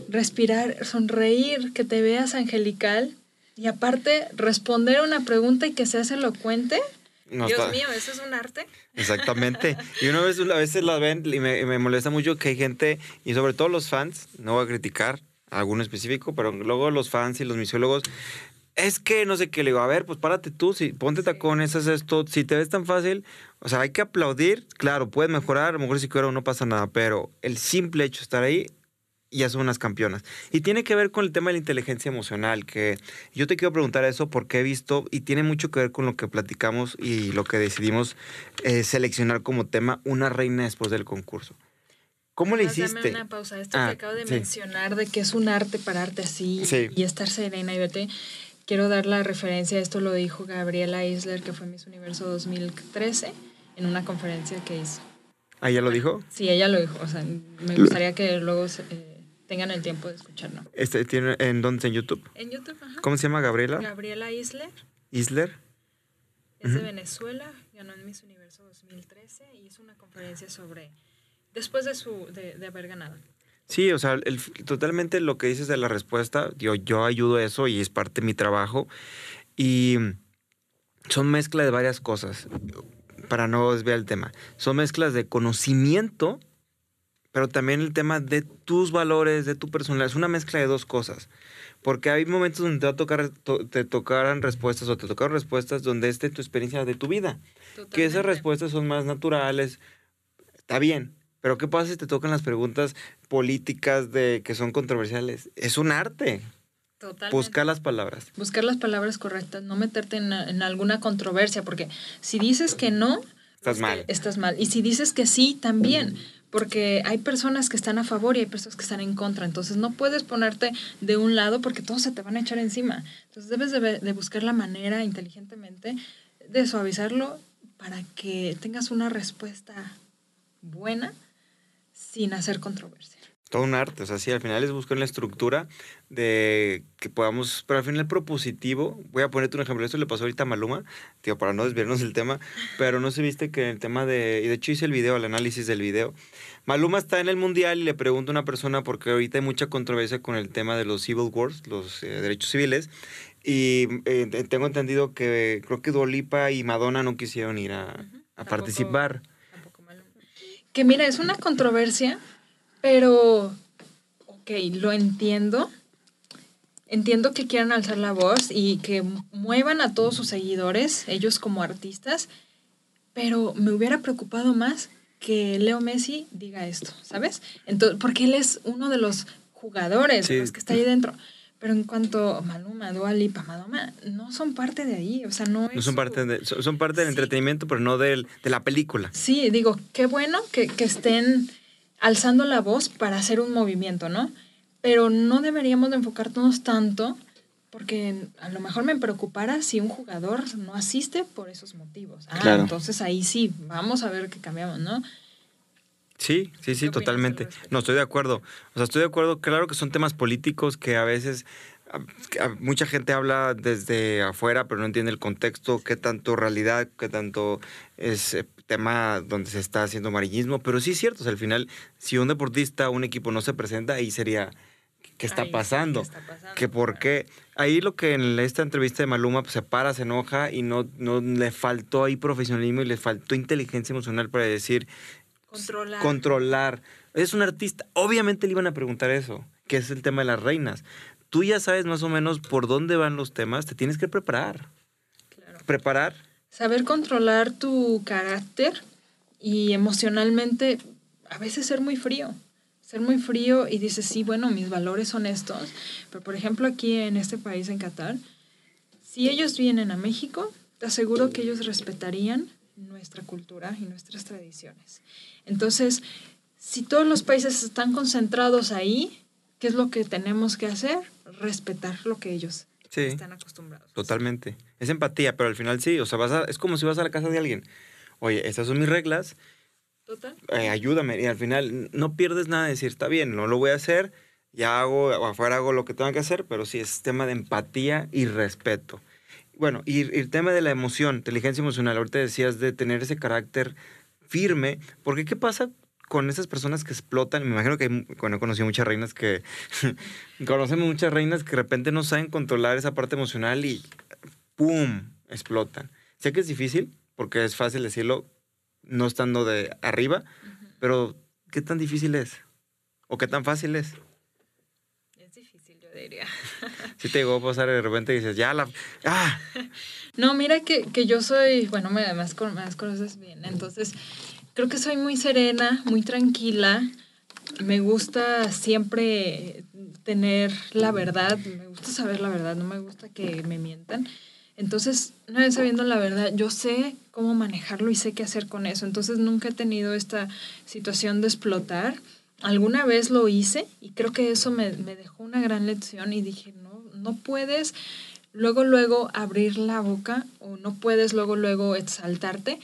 respirar, sonreír, que te veas angelical y aparte responder una pregunta y que seas elocuente. No Dios está- mío, ¿eso es un arte? Exactamente. Y una vez, a veces las ven y me, y me molesta mucho que hay gente, y sobre todo los fans, no voy a criticar a alguno específico, pero luego los fans y los misiólogos, es que no sé qué, le digo, a ver, pues párate tú, si ponte tacones, haz esto, si te ves tan fácil, o sea, hay que aplaudir, claro, puedes mejorar, a lo mejor si quiero no pasa nada, pero el simple hecho de estar ahí ya son unas campeonas. Y tiene que ver con el tema de la inteligencia emocional, que yo te quiero preguntar eso porque he visto, y tiene mucho que ver con lo que platicamos y lo que decidimos eh, seleccionar como tema una reina después del concurso. ¿Cómo le hiciste? Dame una pausa. Esto Ah, que acabo de sí. mencionar de que es un arte pararte así Sí. y estar serena y verte. Quiero dar la referencia, esto lo dijo Gabriela Isler, que fue Miss Universo 2013, en una conferencia que hizo. ¿Ah, ya lo dijo? Sí, ella lo dijo. O sea, me gustaría que luego eh, tengan el tiempo de escucharlo. Este, tiene, ¿En dónde? ¿En YouTube? En YouTube, ajá. ¿Cómo se llama Gabriela? Gabriela Isler Isler. es de Ujú. Venezuela, ganó en Miss Universo 2013 y hizo una conferencia sobre, después de, su, de, de haber ganado. Sí, o sea, el- totalmente lo que dices de la respuesta, yo, yo ayudo a eso y es parte de mi trabajo. Y son mezcla de varias cosas, para no desviar el tema. Son mezclas de conocimiento, pero también el tema de tus valores, de tu personalidad. Es una mezcla de dos cosas. Porque hay momentos donde te va a tocar, to- te tocarán respuestas o te tocaron respuestas donde esté tu experiencia de tu vida. Que esas Totalmente. respuestas son más naturales. Está bien. Pero ¿qué pasa si te tocan las preguntas políticas de que son controversiales? Es un arte. Totalmente. Buscar las palabras. Buscar las palabras correctas, no meterte en, en alguna controversia, porque si dices que no, Estás mal. estás mal. Y si dices que sí, también. Porque hay personas que están a favor y hay personas que están en contra. Entonces no puedes ponerte de un lado porque todos se te van a echar encima. Entonces debes de, buscar la manera inteligentemente de suavizarlo para que tengas una respuesta buena sin hacer controversia. Todo un arte. O sea, sí, al final es buscar la estructura de que podamos, pero al final propositivo. Voy a ponerte un ejemplo. Esto le pasó ahorita a Maluma, tío, para no desviarnos del tema, pero no se viste que el tema de, y de hecho hice el video, el análisis del video. Maluma está en el mundial y le pregunta a una persona, porque ahorita hay mucha controversia con el tema de los civil wars, los eh, derechos civiles, y eh, tengo entendido que creo que Dualipa y Madonna no quisieron ir a, a Tampoco- participar. tampoco Maluma. Que mira, es una controversia, pero, ok, lo entiendo. Entiendo que quieran alzar la voz y que mu- muevan a todos sus seguidores, ellos como artistas, pero me hubiera preocupado más que Leo Messi diga esto, ¿sabes? Entonces, porque él es uno de los jugadores, Sí. los que está ahí dentro. Pero en cuanto a Maluma, Dua Lipa, Madonna, no son parte de ahí, o sea, no son su- parte, de- son son parte del Sí. entretenimiento, pero no del, de la película. Sí, digo, qué bueno que, que estén alzando la voz para hacer un movimiento, ¿no? Pero no deberíamos de enfocarnos tanto porque a lo mejor me preocupara si un jugador no asiste por esos motivos. Ah, Claro. entonces ahí sí, vamos a ver qué cambiamos, ¿no? Sí, sí, ¿Qué sí, totalmente. No, estoy de acuerdo. O sea, estoy de acuerdo. Claro que son temas políticos que a veces a- que a- mucha gente habla desde afuera, pero no entiende el contexto, qué tanto realidad, qué tanto es eh, tema donde se está haciendo amarillismo. Pero sí es cierto, o sea, al final, si un deportista, un equipo no se presenta, ahí sería, ¿qué está Ahí pasando? ¿qué está pasando? que por qué. Ahí lo que en esta entrevista de Maluma pues, se para, se enoja y no, no le faltó ahí profesionalismo y le faltó inteligencia emocional para decir, Controlar. controlar. Es un artista. Obviamente le iban a preguntar eso, que es el tema de las reinas. Tú ya sabes más o menos por dónde van los temas, te tienes que preparar. Claro. Preparar. Saber controlar tu carácter y emocionalmente a veces ser muy frío. Ser muy frío y dices, sí, bueno, mis valores son estos. Pero por ejemplo aquí en este país, en Qatar, si ellos vienen a México, te aseguro que ellos respetarían nuestra cultura y nuestras tradiciones. Entonces, si todos los países están concentrados ahí, ¿qué es lo que tenemos que hacer? Respetar lo que ellos Sí. están acostumbrados. Totalmente. Es empatía, pero al final sí, o sea, vas a- es como si vas a la casa de alguien. oye, estas son mis reglas, Total. eh, ayúdame. Y al final no pierdes nada de decir, está bien, no lo voy a hacer, ya hago, afuera hago lo que tengo que hacer, pero sí es tema de empatía y respeto. Bueno, y, y el tema de la emoción, inteligencia emocional, ahorita decías de tener ese carácter firme, porque ¿qué pasa con esas personas que explotan? Me imagino que hay- bueno, he conocido muchas reinas que, [laughs] conocemos muchas reinas que de repente no saben controlar esa parte emocional y ¡pum! explotan. Sé que es difícil, porque es fácil decirlo no estando de arriba, pero ¿qué tan difícil es? ¿O qué tan fácil es? Es difícil, yo diría. [laughs] Si te llegó a pasar de repente y dices, ya la... ¡Ah! [laughs] No, mira que, que yo soy, bueno, me, con- me conoces bien, entonces creo que soy muy serena, muy tranquila, me gusta siempre tener la verdad, me gusta saber la verdad, no me gusta que me mientan. Entonces, una vez sabiendo la verdad, yo sé cómo manejarlo y sé qué hacer con eso. Entonces, nunca he tenido esta situación de explotar. Alguna vez lo hice y creo que eso me, me dejó una gran lección y dije, no, no puedes luego, luego abrir la boca o no puedes luego, luego exaltarte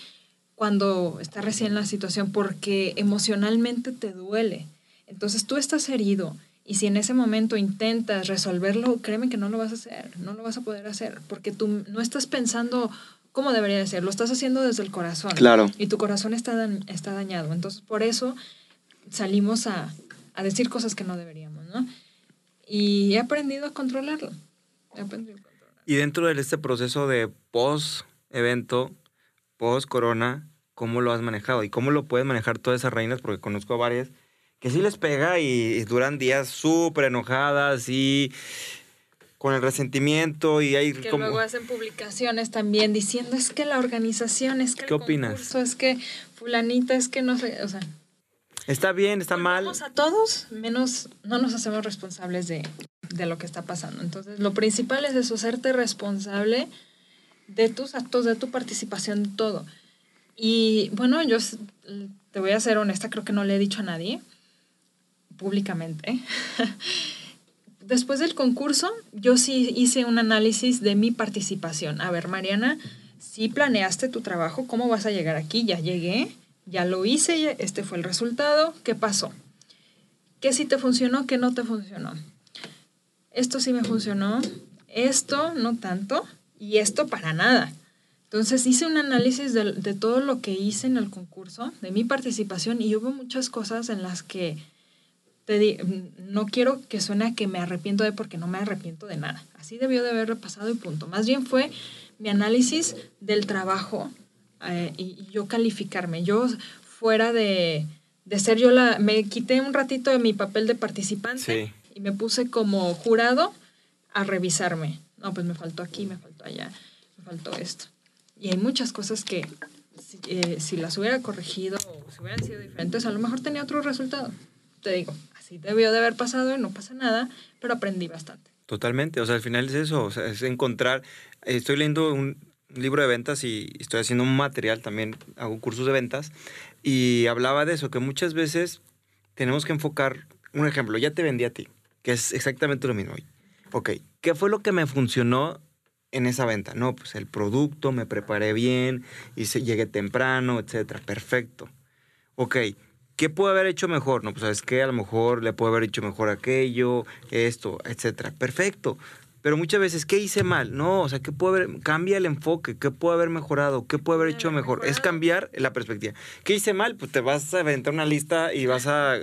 cuando estás recién en la situación porque emocionalmente te duele. Entonces tú estás herido y si en ese momento intentas resolverlo, créeme que no lo vas a hacer, no lo vas a poder hacer porque tú no estás pensando cómo debería de ser, lo estás haciendo desde el corazón. Claro. Y tu corazón está, da- está dañado. Entonces por eso salimos a, a decir cosas que no deberíamos, ¿no? Y he aprendido a controlarlo. He aprendido a controlarlo. Y dentro de este proceso de post-evento, post-corona, ¿cómo lo has manejado? ¿Y cómo lo puedes manejar todas esas reinas? Porque conozco a varias que sí les pega y, duran días súper enojadas y con el resentimiento y hay Que como... luego hacen publicaciones también diciendo es que la organización, es que ¿Qué el opinas? concurso, es que fulanita, es que no sé, o sea, Está bien, está mal. a todos, menos no nos hacemos responsables de, de lo que está pasando. Entonces, lo principal es eso, hacerte responsable de tus actos, de tu participación, de todo. Y bueno, yo te voy a ser honesta, creo que no le he dicho a nadie públicamente. [laughs] Después del concurso, yo sí hice un análisis de mi participación. A ver, Mariana, si planeaste tu trabajo, ¿cómo vas a llegar aquí? Ya llegué, ya lo hice, este fue el resultado. ¿Qué pasó? ¿Qué sí te funcionó? ¿Qué no te funcionó? Esto sí me funcionó, esto no tanto y esto para nada. Entonces hice un análisis de, de todo lo que hice en el concurso, de mi participación y hubo muchas cosas en las que te di- no quiero que suene a que me arrepiento de porque no me arrepiento de nada. Así debió de haberlo pasado y punto. Más bien fue mi análisis del trabajo eh, y, y yo calificarme. Yo fuera de, de ser yo la... Me quité un ratito de mi papel de participante Sí. y me puse como jurado a revisarme. No, pues me faltó aquí, me faltó allá, me faltó esto. Y hay muchas cosas que eh, si las hubiera corregido o si hubieran sido diferentes, a lo mejor tenía otro resultado. Te digo, así debió de haber pasado y no pasa nada, pero aprendí bastante. Totalmente, o sea, al final es eso, o sea, es encontrar, estoy leyendo un libro de ventas y estoy haciendo un material también, hago cursos de ventas, y hablaba de eso, que muchas veces tenemos que enfocar, un ejemplo, ya te vendí a ti, que es exactamente lo mismo. Ok, ¿qué fue lo que me funcionó en esa venta? No, pues el producto, me preparé bien, hice, llegué temprano, etcétera, perfecto. Ok, ¿qué puedo haber hecho mejor? No, pues sabes qué, a lo mejor le puedo haber hecho mejor aquello, esto, etcétera. Perfecto. Pero muchas veces, ¿qué hice mal? No, o sea, ¿qué puedo haber? Cambia el enfoque, ¿qué puedo haber mejorado? ¿Qué puedo haber hecho mejor? Es cambiar la perspectiva. ¿Qué hice mal? Pues te vas a aventar una lista y vas a...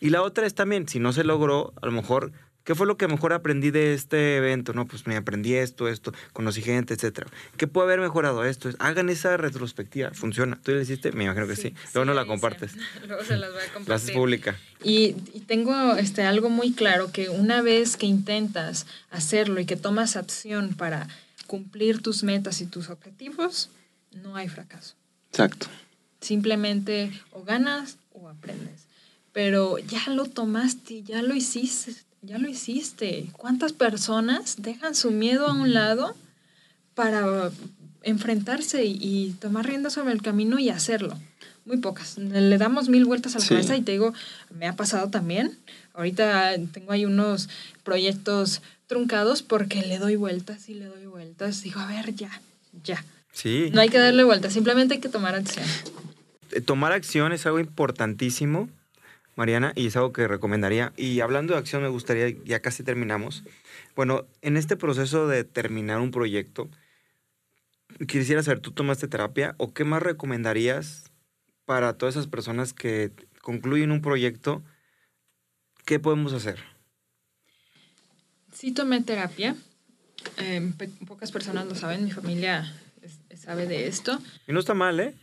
Y la otra es también, si no se logró, a lo mejor, ¿qué fue lo que mejor aprendí de este evento? No, pues me aprendí esto, esto, conocí gente, etcétera. ¿Qué puede haber mejorado esto? Hagan esa retrospectiva, funciona. ¿Tú ya la hiciste? Me imagino que sí. Luego no la compartes. [laughs] Luego se las voy a La haces compartir. pública. Y, y tengo este, algo muy claro, que una vez que intentas hacerlo y que tomas acción para cumplir tus metas y tus objetivos, no hay fracaso. Exacto. Simplemente o ganas o aprendes. Pero ya lo tomaste, ya lo hiciste, ya lo hiciste. ¿Cuántas personas dejan su miedo a un lado para enfrentarse y, y tomar rienda sobre el camino y hacerlo? Muy pocas. Le damos mil vueltas a la Sí. cabeza y te digo, me ha pasado también. Ahorita tengo ahí unos proyectos truncados porque le doy vueltas y le doy vueltas. Digo, a ver, ya, ya. Sí. No hay que darle vuelta, simplemente hay que tomar acción. Eh, Tomar acción es algo importantísimo, Mariana, y es algo que recomendaría. Y hablando de acción, me gustaría, ya casi terminamos. Bueno, en este proceso de terminar un proyecto, quisiera saber, ¿tú tomaste terapia o qué más recomendarías para todas esas personas que concluyen un proyecto? ¿Qué podemos hacer? Sí tomé terapia. Eh, pe- pocas personas lo saben, mi familia es- sabe de esto. Y no está mal, ¿eh?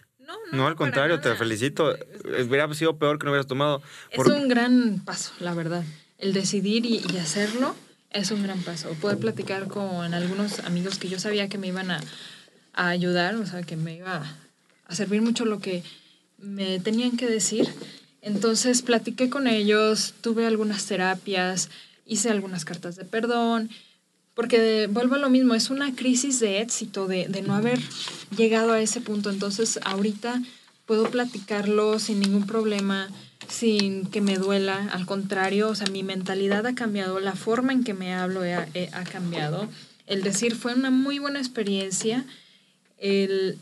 No, No, al contrario, te nada. felicito. Es- Hubiera sido peor que no hubieras tomado. Es Por- un gran paso, la verdad. El decidir y, y hacerlo es un gran paso. Poder platicar con algunos amigos que yo sabía que me iban a, a ayudar, o sea, que me iba a servir mucho lo que me tenían que decir. Entonces platiqué con ellos, tuve algunas terapias, hice algunas cartas de perdón, porque vuelvo a lo mismo, es una crisis de éxito, de, de no haber llegado a ese punto. Entonces ahorita puedo platicarlo sin ningún problema, sin que me duela. Al contrario, o sea, mi mentalidad ha cambiado, la forma en que me hablo ha, eh, ha cambiado. El decir fue una muy buena experiencia. El,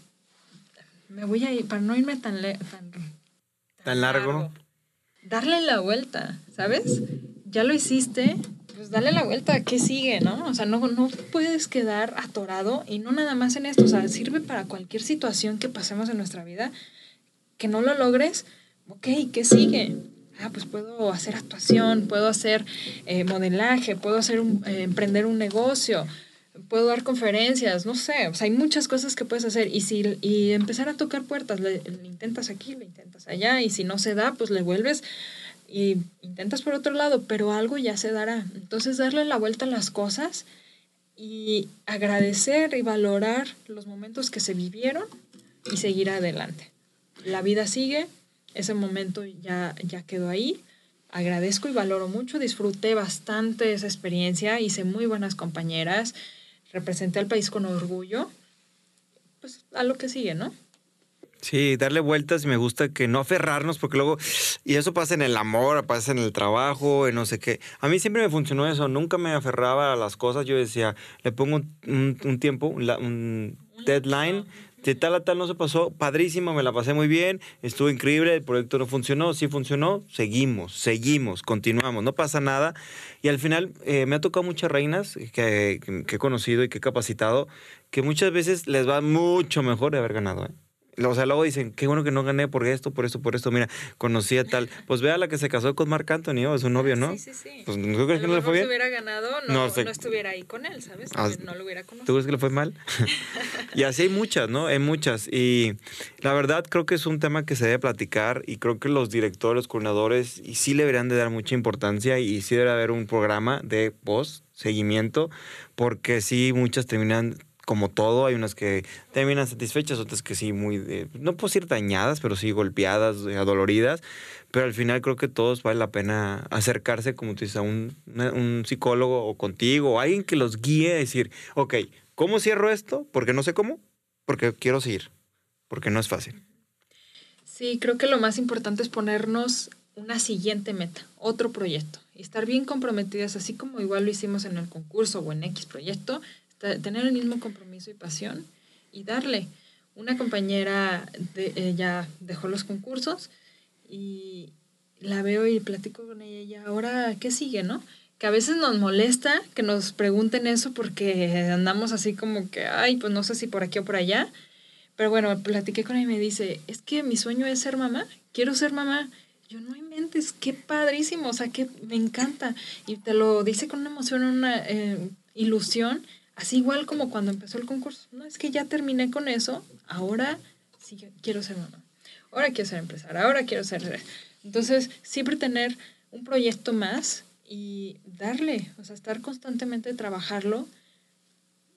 me voy a ir, para no irme tan, le- tan, Tan largo. darle la vuelta, ¿sabes? Ya lo hiciste, pues dale la vuelta, ¿qué sigue, no? O sea, no, no puedes quedar atorado y no nada más en esto, o sea, sirve para cualquier situación que pasemos en nuestra vida, que no lo logres, ok, ¿qué sigue? Ah, pues puedo hacer actuación, puedo hacer eh, modelaje, puedo hacer un, eh, emprender un negocio, puedo dar conferencias, no sé, o sea, hay muchas cosas que puedes hacer y si y empezar a tocar puertas, le, le intentas aquí, le intentas allá y si no se da, pues le vuelves y intentas por otro lado, pero algo ya se dará. Entonces darle la vuelta a las cosas y agradecer y valorar los momentos que se vivieron y seguir adelante. La vida sigue, ese momento ya, ya quedó ahí. Agradezco y valoro mucho, disfruté bastante esa experiencia, hice muy buenas compañeras, representé al país con orgullo. Pues a lo que sigue, ¿no? Sí, darle vueltas y me gusta que no aferrarnos porque luego, y eso pasa en el amor, pasa en el trabajo, en no sé qué. A mí siempre me funcionó eso, nunca me aferraba a las cosas, yo decía, le pongo un, un- un tiempo, un deadline, de tal a tal no se pasó, padrísimo, me la pasé muy bien, estuvo increíble, el proyecto no funcionó, sí funcionó, seguimos, seguimos, continuamos, no pasa nada. Y al final eh, me ha tocado muchas reinas que, que he conocido y que he capacitado, que muchas veces les va mucho mejor de haber ganado. ¿eh? O sea, luego dicen, qué bueno que no gané por esto, por esto, por esto. Mira, conocí a tal. Pues vea la que se casó con Marc Anthony, ¿o? es su novio, ¿no? Sí, sí, sí. Pues, ¿tú crees que no le fue si bien? hubiera ganado, no, No no, estuviera ahí con él, ¿sabes? Ah, no lo hubiera ¿Tú conocido. crees que le fue mal? [laughs] y así hay muchas, ¿no? Hay muchas. Y la verdad creo que es un tema que se debe platicar y creo que los directores, los coordinadores, y sí le deberían de dar mucha importancia y sí debe haber un programa de post, seguimiento, porque sí muchas terminan como todo, hay unas que terminan satisfechas, otras que sí muy, eh, no puedo decir dañadas, pero sí golpeadas, eh, adoloridas, pero al final creo que todos vale la pena acercarse, como tú dices, a un, un psicólogo o contigo, o alguien que los guíe a decir, ok, ¿cómo cierro esto? Porque no sé cómo, porque quiero seguir, porque no es fácil. Sí, creo que lo más importante es ponernos una siguiente meta, otro proyecto. Y estar bien comprometidas, así como igual lo hicimos en el concurso o en X proyecto, tener el mismo compromiso y pasión y darle. Una compañera de, ya dejó los concursos y la veo y platico con ella y ahora, ¿qué sigue, no? Que a veces nos molesta que nos pregunten eso porque andamos así como que, ay, pues no sé si por aquí o por allá. Pero bueno, platiqué con ella y me dice, es que mi sueño es ser mamá, quiero ser mamá. Yo no inventes, qué padrísimo, o sea, que me encanta. Y te lo dice con una emoción, una eh, ilusión, así igual como cuando empezó el concurso. No, es que ya terminé con eso, ahora sí quiero ser mamá. Ahora quiero ser empresaria, ahora quiero ser... Entonces, siempre tener un proyecto más y darle, o sea, estar constantemente trabajarlo,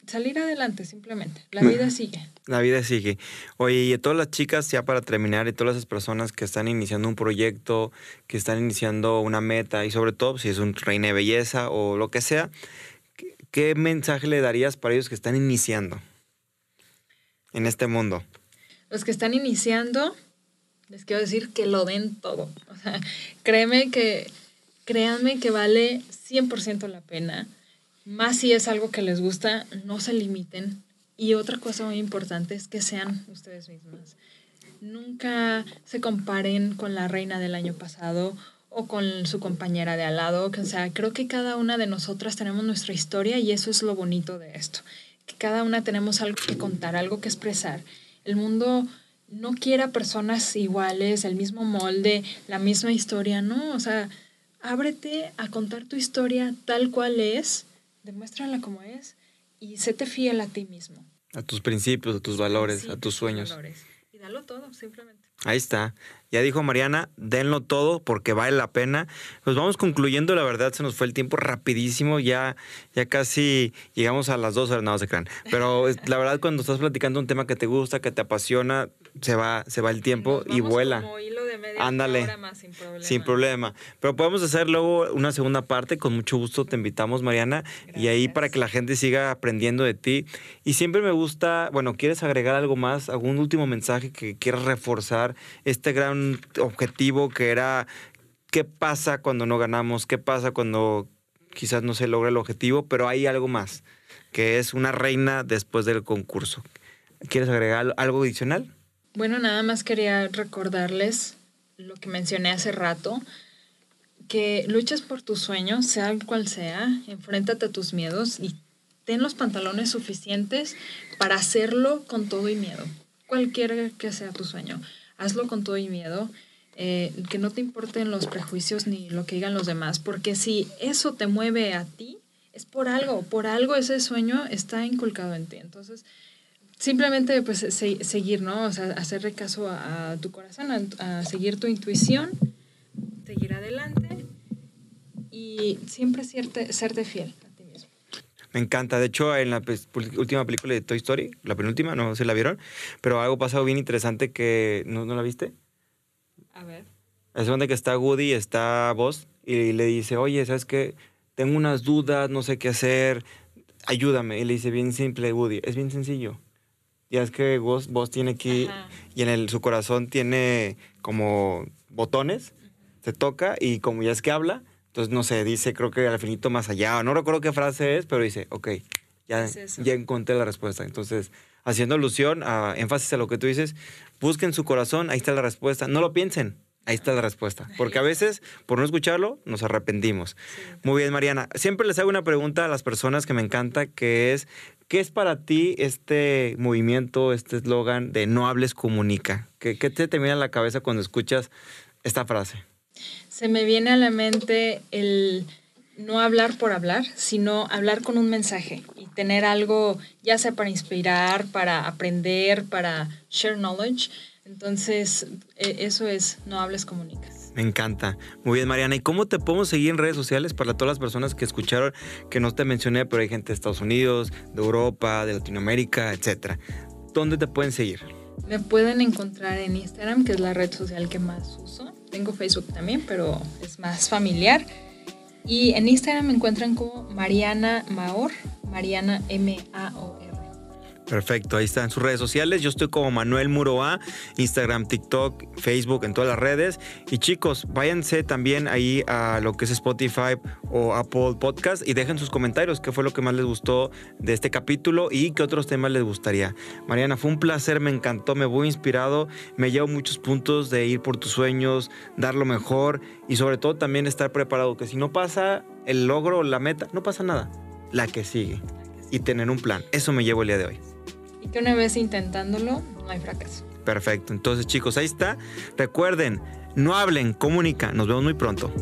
salir adelante simplemente. La vida sigue. La vida sigue. Oye, y a todas las chicas, ya para terminar, y todas esas personas que están iniciando un proyecto, que están iniciando una meta, y sobre todo si es un reina de belleza o lo que sea, ¿qué, mensaje le darías para ellos que están iniciando en este mundo? Los que están iniciando, les quiero decir que lo den todo. O créeme que, créanme que vale 100% la pena. Más si es algo que les gusta, no se limiten. Y otra cosa muy importante es que sean ustedes mismas. Nunca se comparen con la reina del año pasado o con su compañera de al lado. O sea, creo que cada una de nosotras tenemos nuestra historia y eso es lo bonito de esto. Que cada una tenemos algo que contar, algo que expresar. El mundo no quiere a personas iguales, el mismo molde, la misma historia, ¿no? O sea, ábrete a contar tu historia tal cual es, demuéstrala como es y séte fiel a ti mismo. A tus principios, a tus valores, a tus sueños. Y dalo todo, simplemente. Ahí está. Ya dijo Mariana, denlo todo porque vale la pena. Pues vamos concluyendo, la verdad se nos fue el tiempo rapidísimo, ya, ya casi llegamos a las dos horas, no se crean. Pero la verdad cuando estás platicando un tema que te gusta, que te apasiona, se va, se va el tiempo y vuela. Como hilo de media Ándale. hora más, sin problema. Sin problema. Pero podemos hacer luego una segunda parte. Con mucho gusto te invitamos, Mariana. Y ahí para que la gente siga aprendiendo de ti. Y siempre me gusta, bueno, ¿quieres agregar algo más? ¿Algún último mensaje que quieras reforzar? Este gran objetivo que era, ¿qué pasa cuando no ganamos? ¿Qué pasa cuando quizás no se logra el objetivo? Pero hay algo más, que es una reina después del concurso. ¿Quieres agregar algo adicional? Bueno, nada más quería recordarles lo que mencioné hace rato, que luches por tus sueños, sea cual sea, enfréntate a tus miedos y ten los pantalones suficientes para hacerlo con todo y miedo, cualquiera que sea tu sueño. Hazlo con todo y miedo, eh, que no te importen los prejuicios ni lo que digan los demás, porque si eso te mueve a ti, es por algo, por algo ese sueño está inculcado en ti. Entonces, simplemente pues seguir, ¿no? O sea, hacerle caso a, tu corazón, a, seguir tu intuición, seguir adelante y siempre serte, serte fiel a ti mismo. Me encanta. De hecho, en la última película de Toy Story, la penúltima, no sé si la vieron, pero algo pasado bien interesante que no, la viste. A ver. Es donde que está Woody, está Buzz y le dice, oye, ¿sabes qué? Tengo unas dudas, no sé qué hacer, ayúdame. Y le dice, bien simple, Woody, es bien sencillo ya es que vos, vos tiene aquí y en el, su corazón tiene como botones, se toca y como ya es que habla, entonces no sé, dice creo que al finito más allá, no recuerdo qué frase es, pero dice, ok, ya, ya encontré la respuesta. Entonces, haciendo alusión, a énfasis a lo que tú dices, busquen su corazón, ahí está la respuesta, no lo piensen. Ahí está la respuesta. Porque a veces, por no escucharlo, nos arrepentimos. Muy bien, Mariana. Siempre les hago una pregunta a las personas que me encanta, que es, ¿Qué es para ti este movimiento, este eslogan de no hables, comunica? ¿Qué, ¿Qué, te, te viene a la cabeza cuando escuchas esta frase? Se me viene a la mente el no hablar por hablar, sino hablar con un mensaje y tener algo, ya sea para inspirar, para aprender, para share knowledge. Entonces, e, eso es, no hables, comunicas. Me encanta. Muy bien, Mariana. ¿Y cómo te podemos seguir en redes sociales para todas las personas que escucharon, que no te mencioné, pero hay gente de Estados Unidos, de Europa, de Latinoamérica, etcétera? ¿Dónde te pueden seguir? Me pueden encontrar en Instagram, que es la red social que más uso. Tengo Facebook también, pero es más familiar. Y en Instagram me encuentran como Mariana Maor, Mariana M-A-O-R. Perfecto, ahí está en sus redes sociales. Yo estoy como Manuel Muroa, Instagram, TikTok, Facebook, en todas las redes. Y chicos, váyanse también ahí a lo que es Spotify o Apple Podcast y dejen sus comentarios, qué fue lo que más les gustó de este capítulo y qué otros temas les gustaría. Mariana, fue un placer, me encantó, me voy inspirado, me llevo muchos puntos de ir por tus sueños, dar lo mejor y sobre todo también estar preparado, que si no pasa el logro o la meta, no pasa nada, la que sigue y tener un plan. Eso me llevo el día de hoy y que una vez intentándolo no hay fracaso. Perfecto, entonces chicos, ahí está. Recuerden, no hablen, comunica. Nos vemos muy pronto.